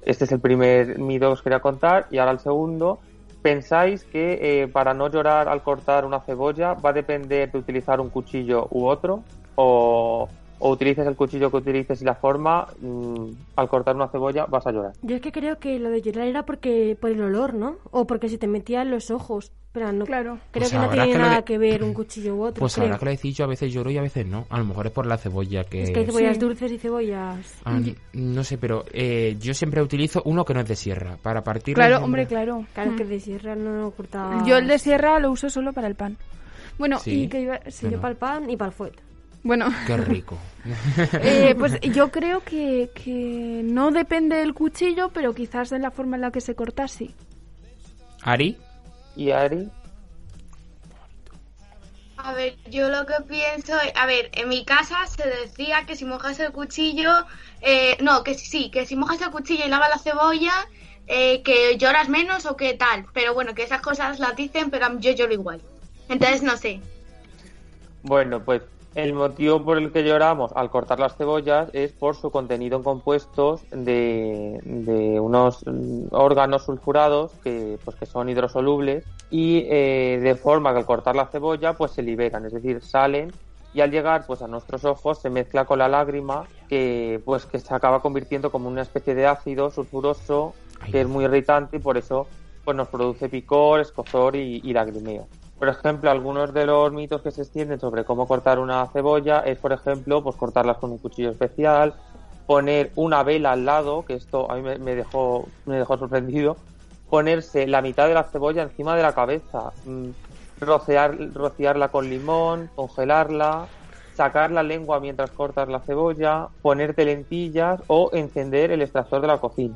este es el primer mito que os quería contar. Y ahora el segundo. ¿Pensáis que eh, para no llorar al cortar una cebolla va a depender de utilizar un cuchillo u otro? ¿O, o utilices el cuchillo que utilices y la forma, mm, al cortar una cebolla vas a llorar? Yo es que creo que lo de llorar era porque por el olor, ¿no? O porque se te metía en los ojos. Pero no. Claro. Creo Pues que no tiene que lo nada de- que ver un cuchillo u otro. Pues creo. ahora que lo decís, yo a veces lloro y a veces no. A lo mejor es por la cebolla que... Es que hay cebollas dulces y cebollas. Ah, no sé, pero eh, yo siempre utilizo uno que no es de sierra para partir. Claro, hombre, claro. Claro, Mm. que de sierra no corta. Yo el de sierra lo uso solo para el pan. Bueno, Sí, y que iba... Sí, yo para el pan y para el fuet. Bueno, Qué rico. eh, pues yo creo que, que no depende del cuchillo, pero quizás de la forma en la que se corta, sí. Ari, ¿Y Ari? A ver, yo lo que pienso a ver, en mi casa se decía que si mojas el cuchillo, eh, no, que sí, que si mojas el cuchillo y lavas la cebolla, eh, que lloras menos o que tal. Pero bueno, que esas cosas las dicen, pero yo lloro igual. Entonces no sé. Bueno, pues el motivo por el que lloramos al cortar las cebollas es por su contenido en compuestos de, de unos mm, órganos sulfurados que, pues, que son hidrosolubles y eh, de forma que al cortar la cebolla pues se liberan, es decir, salen y al llegar pues a nuestros ojos se mezcla con la lágrima que pues que se acaba convirtiendo como una especie de ácido sulfuroso que es muy irritante y por eso pues nos produce picor, escozor y, y lagrimeo. Por ejemplo, algunos de los mitos que se extienden sobre cómo cortar una cebolla es, por ejemplo, pues cortarlas con un cuchillo especial, poner una vela al lado, que esto a mí me, dejó me dejó sorprendido, ponerse la mitad de la cebolla encima de la cabeza, mm, rociar, rociarla con limón, congelarla, sacar la lengua mientras cortas la cebolla, ponerte lentillas o encender el extractor de la cocina.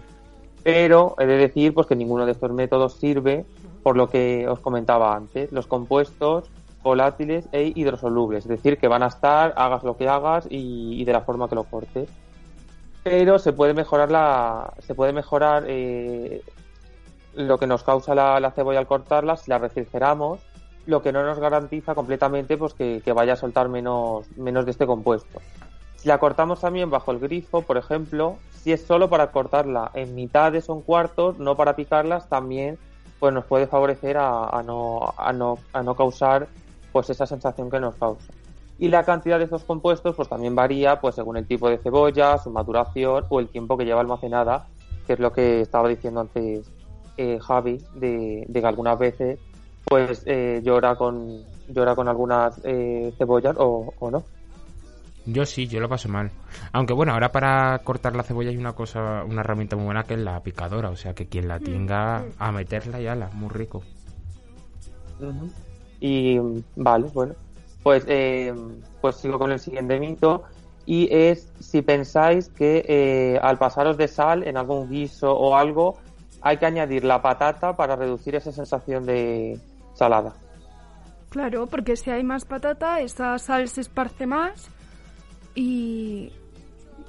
Pero he de decir pues que ninguno de estos métodos sirve por lo que os comentaba antes, los compuestos volátiles e hidrosolubles, es decir, que van a estar, hagas lo que hagas y, y de la forma que lo cortes. Pero se puede mejorar la, se puede mejorar eh, lo que nos causa la, la cebolla al cortarla si la refrigeramos, lo que no nos garantiza completamente pues que, que vaya a soltar menos, menos de este compuesto. Si la cortamos también bajo el grifo, por ejemplo, si es solo para cortarla en mitades o en cuartos, no para picarlas, también pues nos puede favorecer a, a no, a, no, a no causar pues esa sensación que nos causa. Y la cantidad de estos compuestos pues también varía pues según el tipo de cebolla, su maduración o el tiempo que lleva almacenada, que es lo que estaba diciendo antes eh, Javi, de, de que algunas veces pues eh, llora con llora con algunas eh, cebollas o, o no. Yo sí, yo lo paso mal. Aunque bueno, ahora para cortar la cebolla hay una cosa, una herramienta muy buena que es la picadora. O sea que quien la tenga a meterla y ala, muy rico. Y vale, bueno, pues, eh, pues sigo con el siguiente mito y es si pensáis que eh, al pasaros de sal en algún guiso o algo hay que añadir la patata para reducir esa sensación de salada. Claro, porque si hay más patata, esa sal se esparce más y,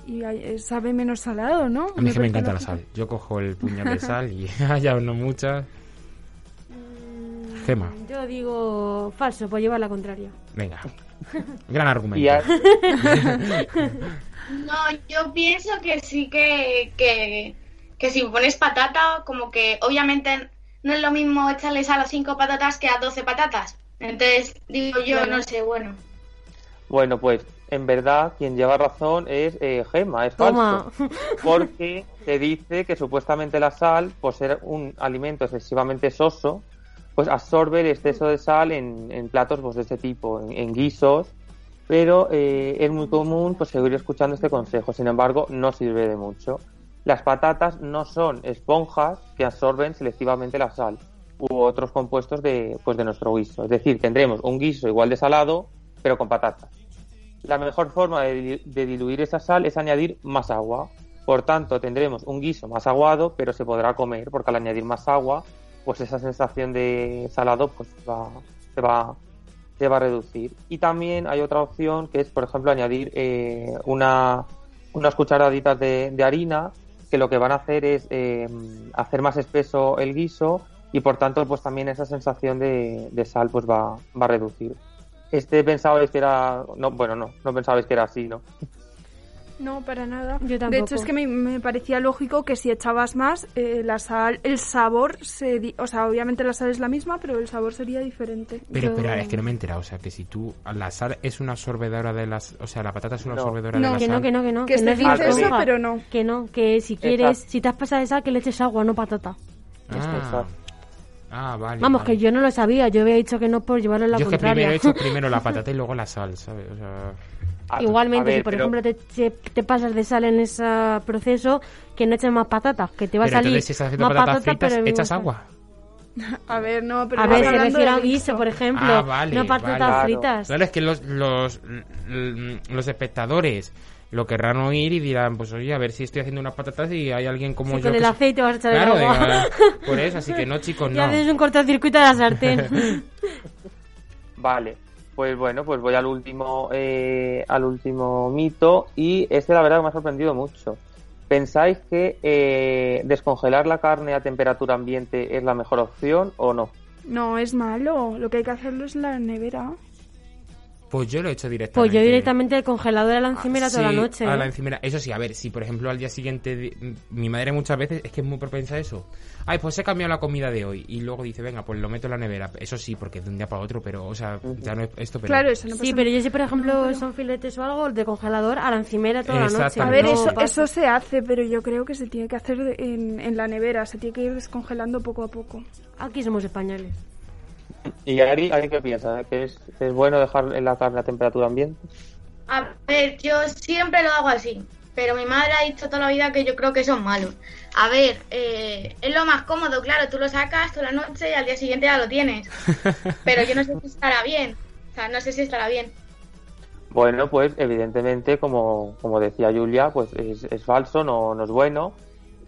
y hay- sabe menos salado, ¿no? A mí es que me encanta la sal. Yo cojo el puñado de sal y haya no muchas. Gema, Yo digo falso, por llevar la contraria. venga. Gran argumento. No, yo pienso que sí que, que, que si pones patata, como que obviamente no es lo mismo echarle sal a cinco patatas que a 12 patatas. Entonces, digo yo, Claro. no sé, bueno. Bueno, pues en verdad quien lleva razón es eh, Gema, es Toma. falso. Porque se dice que supuestamente la sal, por ser un alimento excesivamente soso, pues absorbe el exceso de sal en, en platos pues, de este tipo, en, en guisos, pero eh, es muy común pues seguir escuchando este consejo. Sin embargo, no sirve de mucho. Las patatas no son esponjas que absorben selectivamente la sal u otros compuestos de, pues, de nuestro guiso. Es decir, tendremos un guiso igual de salado, pero con patatas. La mejor forma de, di- de diluir esa sal es añadir más agua. Por tanto, tendremos un guiso más aguado, pero se podrá comer, porque al añadir más agua, pues esa sensación de salado pues va, se, va, se va a reducir. Y también hay otra opción que es, por ejemplo, añadir eh, una, unas cucharaditas de, de harina que lo que van a hacer es eh, hacer más espeso el guiso y por tanto pues también esa sensación de, de sal pues va, va a reducir. Este pensabais que era... No, bueno, no, no pensabais que era así, ¿no? No, para nada. Yo De tampoco. hecho, es que me, me parecía lógico que si echabas más, eh, la sal, el sabor se... di- O sea, obviamente la sal es la misma, pero el sabor sería diferente. Pero Yo- espera, es que no me he enterado. O sea, que si tú. La sal es una absorbedora de las. O sea, la patata es una No. absorbedora No, de la Que sal. no, que no, que no. Que no se es eso, pero no. Que no, que si quieres, Exacto. si te has pasado de sal, que le eches agua, no patata. Ah, ah, vale. Vamos, vale. que yo no lo sabía, yo había dicho que no por llevarlo en la Yo es que contraria. primero he hecho primero la patata y luego la sal, ¿sabes? O sea. A- Igualmente, a ver, si por pero- ejemplo te, te, te pasas de sal en ese proceso, que no eches más patatas, que te va Pero a salir entonces si estás haciendo más patatas patata, fritas, pero echas agua. A ver, no, pero A ver, se refiere a guiso, por ejemplo, Ah, vale. no patatas vale. fritas. Claro, es que los, los, los espectadores lo querrán oír y dirán, pues oye, a ver si estoy haciendo unas patatas y hay alguien como Sí, yo con el aceite vas a echar Claro, el agua. diga, por eso, así que no, chicos, Y no. haces un cortocircuito de la sartén. Vale, pues bueno, pues voy al último, eh, al último mito y este la verdad que me ha sorprendido mucho. ¿Pensáis que eh, descongelar la carne a temperatura ambiente es la mejor opción o no? No, es malo. Lo que hay que hacerlo es la nevera. Pues yo lo he hecho Pues directamente. yo directamente el congelador a la encimera Ah, toda la sí, noche. A la encimera. Eso sí, a ver, si por ejemplo al día siguiente mi madre muchas veces es que es muy propensa a eso. Ay, pues he cambiado la comida de hoy y luego dice, venga, pues lo meto en la nevera. Eso sí, porque de un día para otro, pero, o sea, ya no es esto, pero... Claro, eso no pasa Sí, pero yo si por ejemplo son filetes o algo, de congelador a la encimera toda la noche. A ver, No eso, eso se hace, pero yo creo que se tiene que hacer de- en, en la nevera. Se tiene que ir descongelando poco a poco. Aquí somos españoles. ¿Y Ari, Ari qué piensa? ¿Que es, es bueno dejar la carne a temperatura ambiente? A ver, yo siempre lo hago así, pero mi madre ha dicho toda la vida que yo creo que son malos. A ver, eh, es lo más cómodo, claro, tú lo sacas toda la noche y al día siguiente ya lo tienes. Pero yo no sé si estará bien. O sea, no sé si estará bien. Bueno, pues evidentemente, como, como decía Julia, pues es, es falso, no, no es bueno.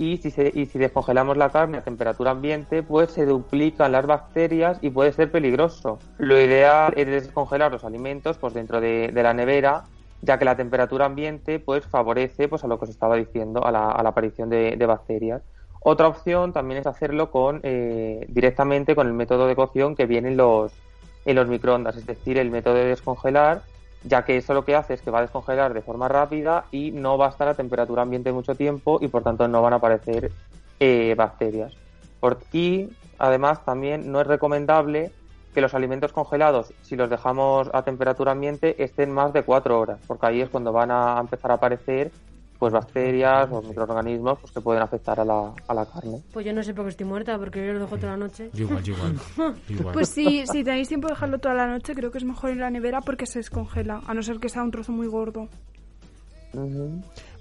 Y si, se, y si descongelamos la carne a temperatura ambiente, pues se duplican las bacterias y puede ser peligroso. Lo ideal es descongelar los alimentos pues dentro de, la nevera, ya que la temperatura ambiente pues favorece pues a lo que os estaba diciendo, a la, a la aparición de, de bacterias. Otra opción también es hacerlo con eh, directamente con el método de cocción que viene en los, en los microondas, es decir, el método de descongelar ya que eso lo que hace es que va a descongelar de forma rápida y no va a estar a temperatura ambiente mucho tiempo y por tanto no van a aparecer eh, bacterias. Por, y además también no es recomendable que los alimentos congelados, si los dejamos a temperatura ambiente, estén más de cuatro horas, porque ahí es cuando van a empezar a aparecer pues bacterias o microorganismos pues, que pueden afectar a la, a la carne. Pues yo no sé por qué estoy muerta, porque yo lo dejo toda la noche. Igual, igual. igual. Pues sí, si tenéis tiempo de dejarlo toda la noche, creo que es mejor en la nevera porque se descongela, a no ser que sea un trozo muy gordo.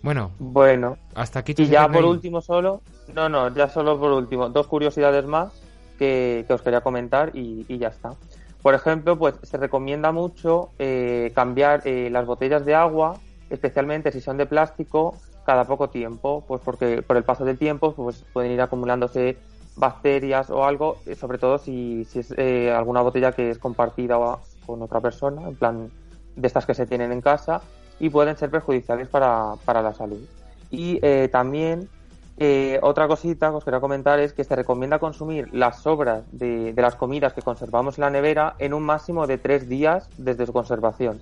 Bueno, Bueno, hasta aquí y ya por último solo, no, no, ya solo por último, dos curiosidades más que, que os quería comentar y, y ya está. Por ejemplo, pues se recomienda mucho eh, cambiar eh, las botellas de agua, especialmente si son de plástico, cada poco tiempo, pues porque por el paso del tiempo pues pueden ir acumulándose bacterias o algo, eh, sobre todo si, si es eh, alguna botella que es compartida con otra persona, en plan de estas que se tienen en casa y pueden ser perjudiciales para, para la salud. Y eh, también eh, otra cosita que os quería comentar es que se recomienda consumir las sobras de, de las comidas que conservamos en la nevera en un máximo de tres días desde su conservación,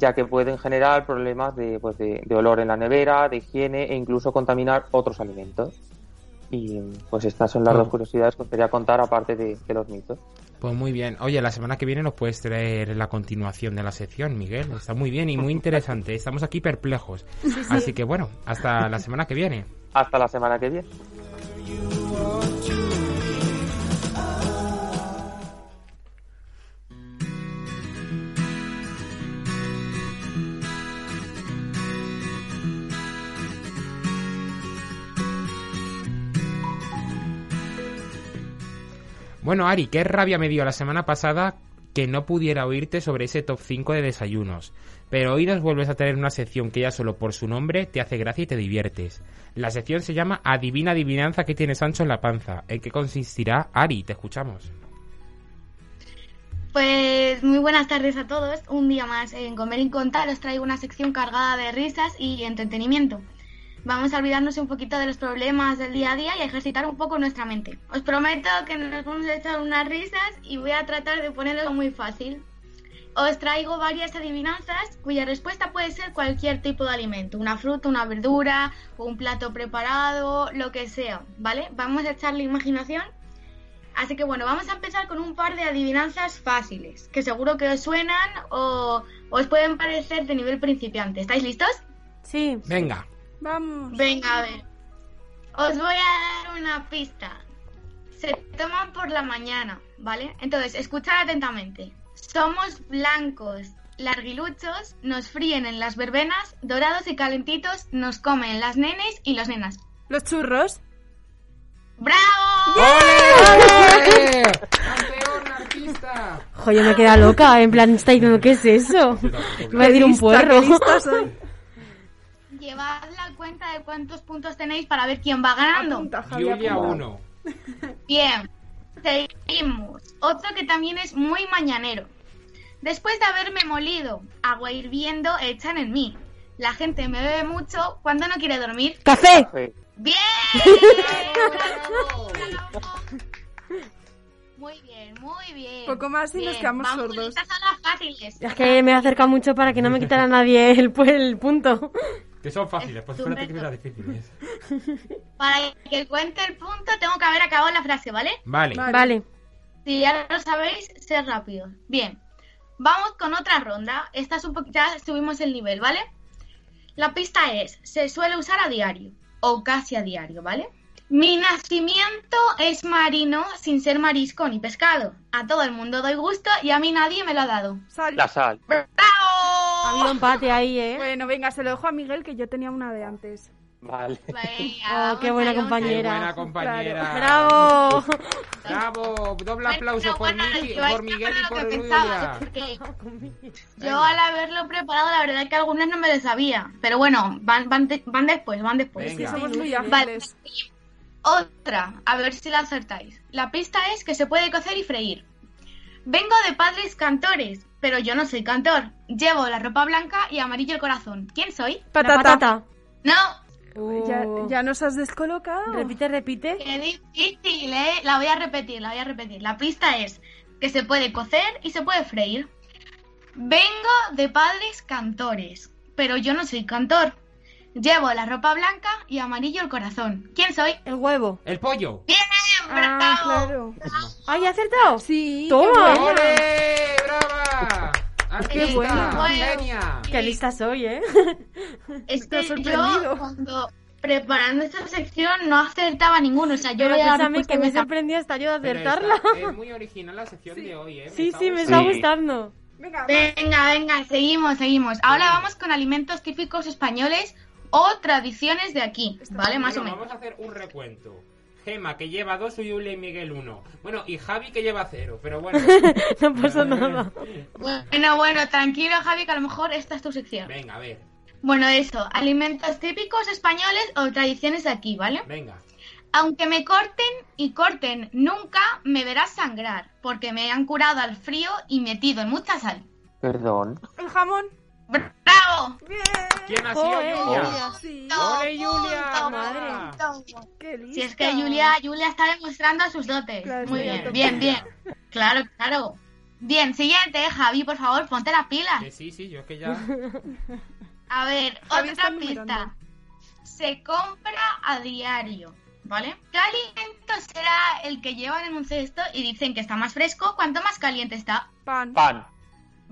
ya que pueden generar problemas de, pues de, de olor en la nevera, de higiene e incluso contaminar otros alimentos. Y pues estas son las dos curiosidades que os quería contar aparte de, de los mitos. Pues muy bien. Oye, la semana que viene nos puedes traer la continuación de la sección, Miguel. Está muy bien y muy interesante. Estamos aquí perplejos. Así que bueno, hasta la semana que viene. Hasta la semana que viene. Bueno, Ari, qué rabia me dio la semana pasada que no pudiera oírte sobre ese top 5 de desayunos. Pero hoy nos vuelves a tener una sección que ya solo por su nombre te hace gracia y te diviertes. La sección se llama Adivina adivinanza que tiene Sancho en la panza. ¿En qué consistirá? Ari, te escuchamos. Pues muy buenas tardes a todos. Un día más en Comer y Contar os traigo una sección cargada de risas y entretenimiento. Vamos a olvidarnos un poquito de los problemas del día a día y a ejercitar un poco nuestra mente. Os prometo que nos vamos a echar unas risas y voy a tratar de ponerlo muy fácil. Os traigo varias adivinanzas cuya respuesta puede ser cualquier tipo de alimento, una fruta, una verdura, o un plato preparado, lo que sea, ¿vale? Vamos a echarle imaginación Así que bueno, vamos a empezar con un par de adivinanzas fáciles, que seguro que os suenan o os pueden parecer de nivel principiante. ¿Estáis listos? Sí. Venga. Vamos. Venga, a ver. Os voy a dar una pista. Se toman por la mañana, ¿vale? Entonces, escuchad atentamente. Somos blancos, larguiluchos, nos fríen en las verbenas, dorados y calentitos, nos comen las nenes y los nenas. ¿Los churros? ¡Bravo! ¡Ole! ¡Campeón, artista! Jo, yo me queda loca, en plan, está diciendo, ¿qué es eso? Iba a decir un lista, puerro. Llevad la cuenta de cuántos puntos tenéis para ver quién va ganando. Apunta, Javi, Julia apunta. 1. Bien, seguimos. Otro que también es muy mañanero. Después de haberme molido, agua hirviendo echan en mí. La gente me bebe mucho cuando no quiere dormir. ¡Café! Sí. ¡Bien! Muy bien, muy bien. Poco más y nos quedamos vamos sordos. Las fáciles. Es que me he acercado mucho para que no me quitara nadie el, el punto. Que son fáciles, pues espérate que las difíciles. Para que cuente el punto tengo que haber acabado la frase, ¿vale? Vale. Vale. Si ya lo sabéis, sed rápidos. Bien, vamos con otra ronda. Esta es un poquito, ya subimos el nivel, ¿vale? La pista es, se suele usar a diario, o casi a diario, ¿vale? Mi nacimiento es marino sin ser marisco ni pescado. A todo el mundo doy gusto y a mí nadie me lo ha dado. Sal. La sal. Ha habido ¡Bravo! empate ahí, ¿eh? Bueno, venga, se lo dejo a Miguel que yo tenía una de antes. Vale. Venga, Oh, qué buena ahí. Qué compañera. buena compañera. ¡Bravo! bravo. Doble aplauso Bueno, por, bueno, ahí por Miguel y por pensaba, Yo al haberlo preparado, la verdad es que algunas no me lo sabía. Pero bueno, van, van, de- van después, van después. Es que Venga. somos muy Vale. Otra, a ver si la acertáis. La pista es que se puede cocer y freír. Vengo de padres cantores, pero yo no soy cantor. Llevo la ropa blanca y amarillo el corazón. ¿Quién soy? Patata. patata. No, Ya, Uh. ya nos has descolocado. Repite, repite. qué difícil, ¿eh? La voy a repetir, la voy a repetir. La pista es que se puede cocer y se puede freír. Vengo de padres cantores, pero yo no soy cantor. Llevo la ropa blanca y amarillo el corazón. ¿Quién soy? El huevo. El pollo. ¡Bien! Ah, claro. ¿Ay, ha acertado? Sí. Toma. buena. ¡Ole! ¡Brava! Qué está, bueno. genia. Qué lista soy, ¿eh? Es que sorprendido. yo cuando preparando esta sección no acertaba ninguno. O sea, yo Pero escúchame, respuesta que me sorprendió hasta yo de acertarla. está- es muy original la sección de hoy, ¿eh? Sí, sí, me está gustando. Venga, Venga, venga, seguimos, seguimos. Ahora vamos con alimentos típicos españoles o tradiciones de aquí, ¿vale? Más o Bueno, menos. vamos a hacer un recuento. Gema, que lleva dos, Julia y Miguel uno. Bueno, y Javi, que lleva cero, pero bueno. no pasa nada. Bueno, bueno, tranquilo, Javi, que a lo mejor esta es tu sección. Venga, a ver, Bueno, eso, alimentos típicos españoles o tradiciones de aquí, ¿vale? venga. Aunque me corten y corten, nunca me verás sangrar, porque me han curado al frío y metido en mucha sal. Perdón. el jamón. ¡Bravo! ¿Quién ha sido Julia? Julia. Sí. ¡Ole, Julia! Madre. Qué lista. Si es que Julia, Julia está demostrando sus dotes. Claro, Muy bien, bien, bien. Claro, claro. Bien, siguiente, Javi, por favor, ponte las pilas. Que sí, sí, yo es que ya... A ver, Javi otra pista. numerando. Se compra a diario, ¿vale? ¿Qué alimento será el que llevan en un cesto y dicen que está más fresco cuanto más caliente está? Pan. Pan.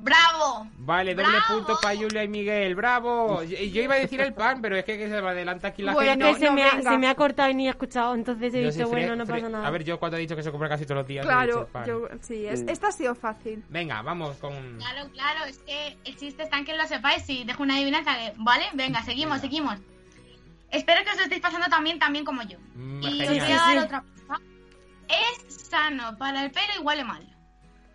¡Bravo! Vale, doble ¡Bravo! punto para Julia y Miguel, bravo. Yo, yo iba a decir el pan, pero es que, que se me adelanta aquí la Bueno, gente. es que se, no, me ha, venga. se me ha cortado y ni he escuchado, entonces he Yo dicho, bueno, no pasa nada. A ver, yo cuando he dicho que se compra casi todos los días, he dicho Claro, el pan. yo, sí, es- Sí. esta ha sido fácil. Venga, vamos con... Claro, claro, es que el chiste está en que lo sepáis y dejo una adivinanza, que- ¿vale? Venga, seguimos, seguimos. Espero que os lo estéis pasando también, también como yo. Mm, Y os voy a dar otra pista. Es sano para el pelo y huele mal.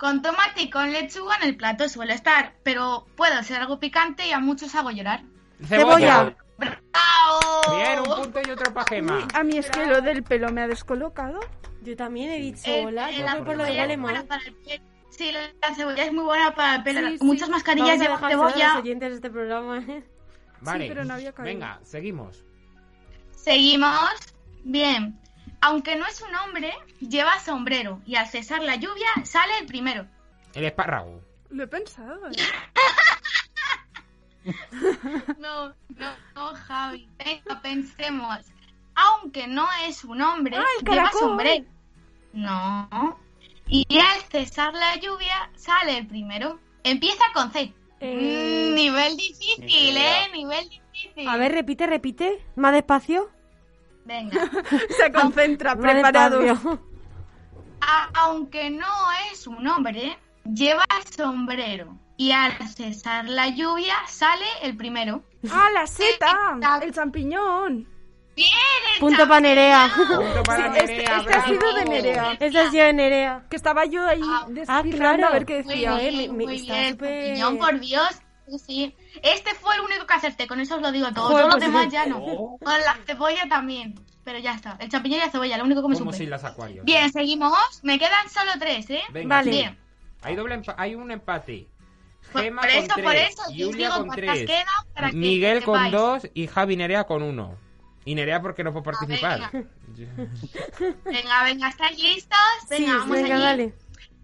Con tomate y con lechuga en el plato suele estar, pero puedo ser algo picante y a muchos hago llorar. Cebolla. ¡Bravo! Bien, un punto y otro para Gema. A mí es que lo del pelo me ha descolocado. Yo también he dicho, hola, yo voy por lo de cebolla huele es buena mal. para el pelo. Sí, la cebolla es muy buena para el pelo. Sí, sí. Muchas mascarillas llevan los cebolla. oyentes de este programa, ¿eh? Vale, pero no había venga, seguimos. Seguimos. Bien. Aunque no es un hombre, lleva sombrero y al cesar la lluvia sale el primero. El espárrago. Lo he pensado. ¿eh? No, no, no, Javi. Venga, pensemos. Aunque no es un hombre, Ah, lleva sombrero. No. Y al cesar la lluvia sale el primero. Empieza con C. Eh, Mm, nivel difícil. ¿eh? Nivel difícil. A ver, repite, repite. Más despacio. Venga. Se concentra. A- aunque no es un hombre, lleva sombrero. Y al cesar la lluvia sale el primero. ¡Ah, la seta! El champiñón. ¡Bien! el Punto para Nerea. Punto para Sí, este- Nerea, este ha sido de Nerea. Esta ha sido de Nerea. Que estaba yo ahí Ah, descifrando claro. a ver qué decía. Joder, bien, mi- mi- muy está bien. súper- Champiñón, por Dios. Sí, sí. Este fue el único que acerté, con eso os lo digo todo. Todos los pues demás ya no. Con la cebolla también. Pero ya está. El champiñón y la cebolla, lo único que me Como supe. si las acuarios. Bien, seguimos. Me quedan solo tres, ¿eh? Venga, Vale. Bien. Hay, doble empa- hay un empate. Por, Gema por eso, con por tres, eso. Julia digo con tres, quedan para que Miguel con dos y Javi Nerea con uno. Y Nerea porque no puede participar. Venga, venga, ¿estáis listos? Venga, sí, vamos venga, allí. dale.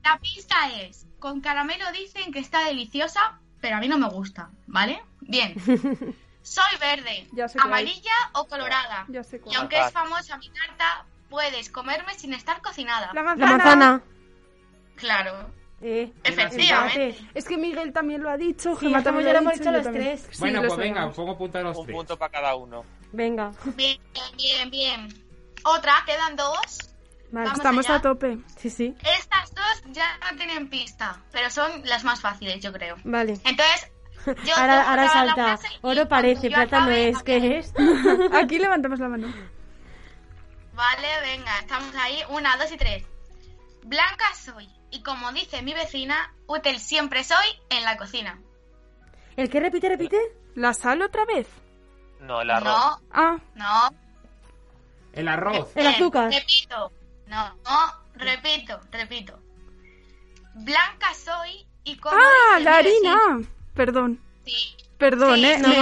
La pista es, con caramelo dicen que está deliciosa, pero a mí no me gusta, ¿vale? Bien. Soy verde, amarilla o colorada. Ya sé Y cuál. aunque es famosa mi tarta, puedes comerme sin estar cocinada. La La manzana. Claro. Eh, Efectivamente. Es que Miguel también lo ha dicho. Sí, ya lo hemos dicho, los tres. Sí, bueno, pues venga, sabemos. pongo punto a los Un tres. punto para cada uno. Venga. Bien, bien, bien. Otra, quedan dos. Vale. Estamos allá. a tope. Sí, sí. Estas dos ya no tienen pista, pero son las más fáciles, yo creo. Vale. Entonces, yo Ahora, que ahora salta. Oro parece, plata no es. ¿Qué es? Aquí levantamos la mano. Vale, venga, estamos ahí. Una, dos y tres. Blanca soy. Y como dice mi vecina, útil siempre soy en la cocina. ¿El que repite, repite? ¿La sal otra vez? No, el arroz. No, Ah, no. El arroz. El Bien, azúcar. Repito. No, no, repito, repito. Blanca soy y como ah la harina. Perdón. Sí. Perdón, Sí, eh. sí, me.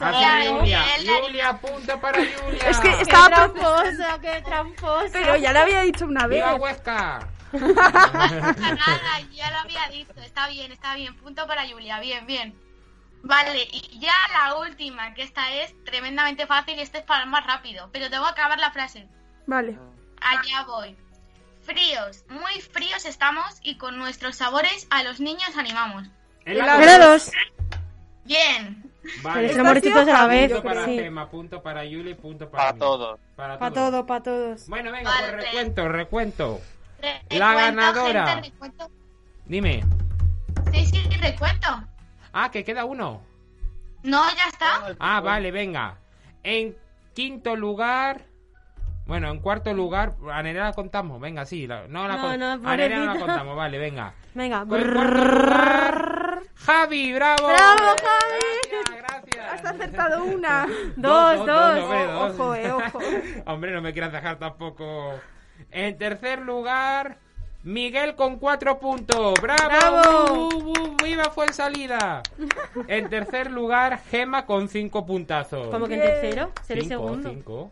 Hacia Bien, Julia. la- Julia, punto para Julia. Es que ¡Qué estaba tramposo, qué tramposo! Pero ya lo había dicho una vez. ¡Viva Huesca! No pasa nada, ya lo había dicho. Está bien, está bien. Punto para Julia. Bien, bien. Vale, y ya la última, que esta es tremendamente fácil y este es para el más rápido. Pero tengo que acabar la frase. Vale. Allá voy. Fríos, muy fríos estamos y con nuestros sabores a los niños animamos. Helados. Bien. Vale. Pero todos a la vez. Punto para sí. Gema, punto para Yuli, punto para, todos. Para Para todos. todo, para todos. Bueno, venga, Vale. pues recuento, recuento. Re- La recuento, ganadora. gente, recuento. Dime. Sí, sí, recuento. Ah, que queda uno. No, ya está. Ah, vale, venga. En quinto lugar. Bueno, en cuarto lugar, a Nerea la contamos, venga, sí. la- no la No, con- no, no la contamos, vale, venga. Venga. En lugar, Javi, bravo. ¡Bravo, Javi! Gracias, Has acertado una. Dos, dos, dos. hombre, dos. Ojo, eh, ojo. Hombre, no me quieras dejar tampoco. En tercer lugar, Miguel con cuatro puntos. ¡Bravo! ¡Bravo! Viva fue salida! En tercer lugar, Gema con cinco puntazos. Como que en tercero, seré segundo. cinco.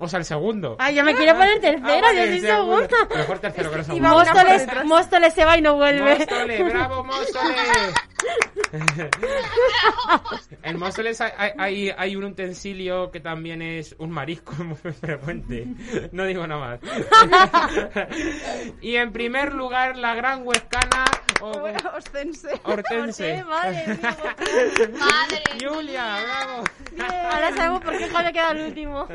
O sea, el segundo. Ay, ya me quiero poner tercero, Ah, vale, yo soy segunda. Mejor tercero que no Y segundo. Móstoles, Móstoles se va y no vuelve. Móstoles, bravo Móstoles. En Móstoles hay, hay- hay, un utensilio que también es un marisco muy frecuente. No digo nada más. y en primer lugar, la gran huescana o- Ostense. Hortense. Madre. Julia, bravo. Ahora sabemos por qué Javier queda el último.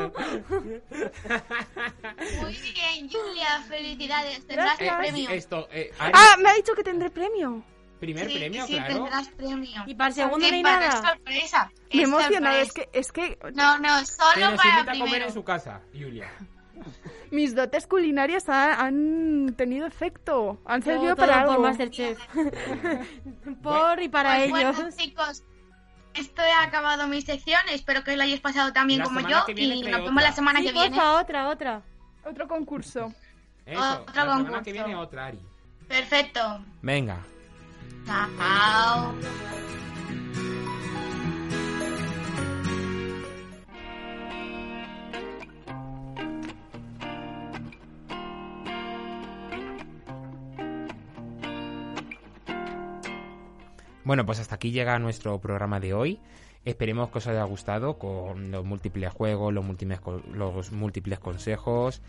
Muy bien, Julia, felicidades. Tendrás Eh, el premio. Esto, eh, Ah, me ha dicho que tendré premio. Primer sí, premio, sí, claro. tendrás premio. Y para el segundo Porque no hay para nada. sorpresa. Me es emocionado. Es que, es que No, no, solo nos para a comer primero. en su casa, Julia. mis dotes culinarias ha- han tenido efecto. Han Todo, servido todo para algo. por Masterchef. por y para Pues ellos. Bueno, chicos, esto he acabado mi sección. Espero que lo hayáis pasado tan bien La como semana yo. viene Y nos vemos otra. la semana Sí, que viene. porfa, otra, otra. Otro concurso. Eso, Otro la semana concurso. que viene otra, Ari. Perfecto. Venga. Chao. Bueno, pues hasta aquí llega nuestro programa de hoy. Esperemos que os haya gustado con los múltiples juegos, los múltiples, los múltiples consejos,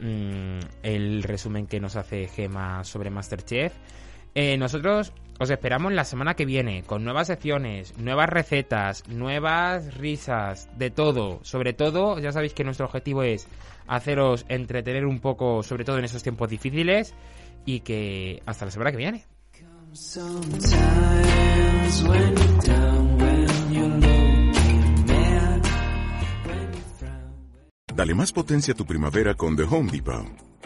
mm, el resumen que nos hace Gema sobre Masterchef. Eh, nosotros os esperamos la semana que viene con nuevas secciones, nuevas recetas, nuevas risas, de todo. Sobre todo, ya sabéis que nuestro objetivo es haceros entretener un poco, sobre todo en esos tiempos difíciles, y que hasta la semana que viene. Dale más potencia a tu primavera con The Home Depot.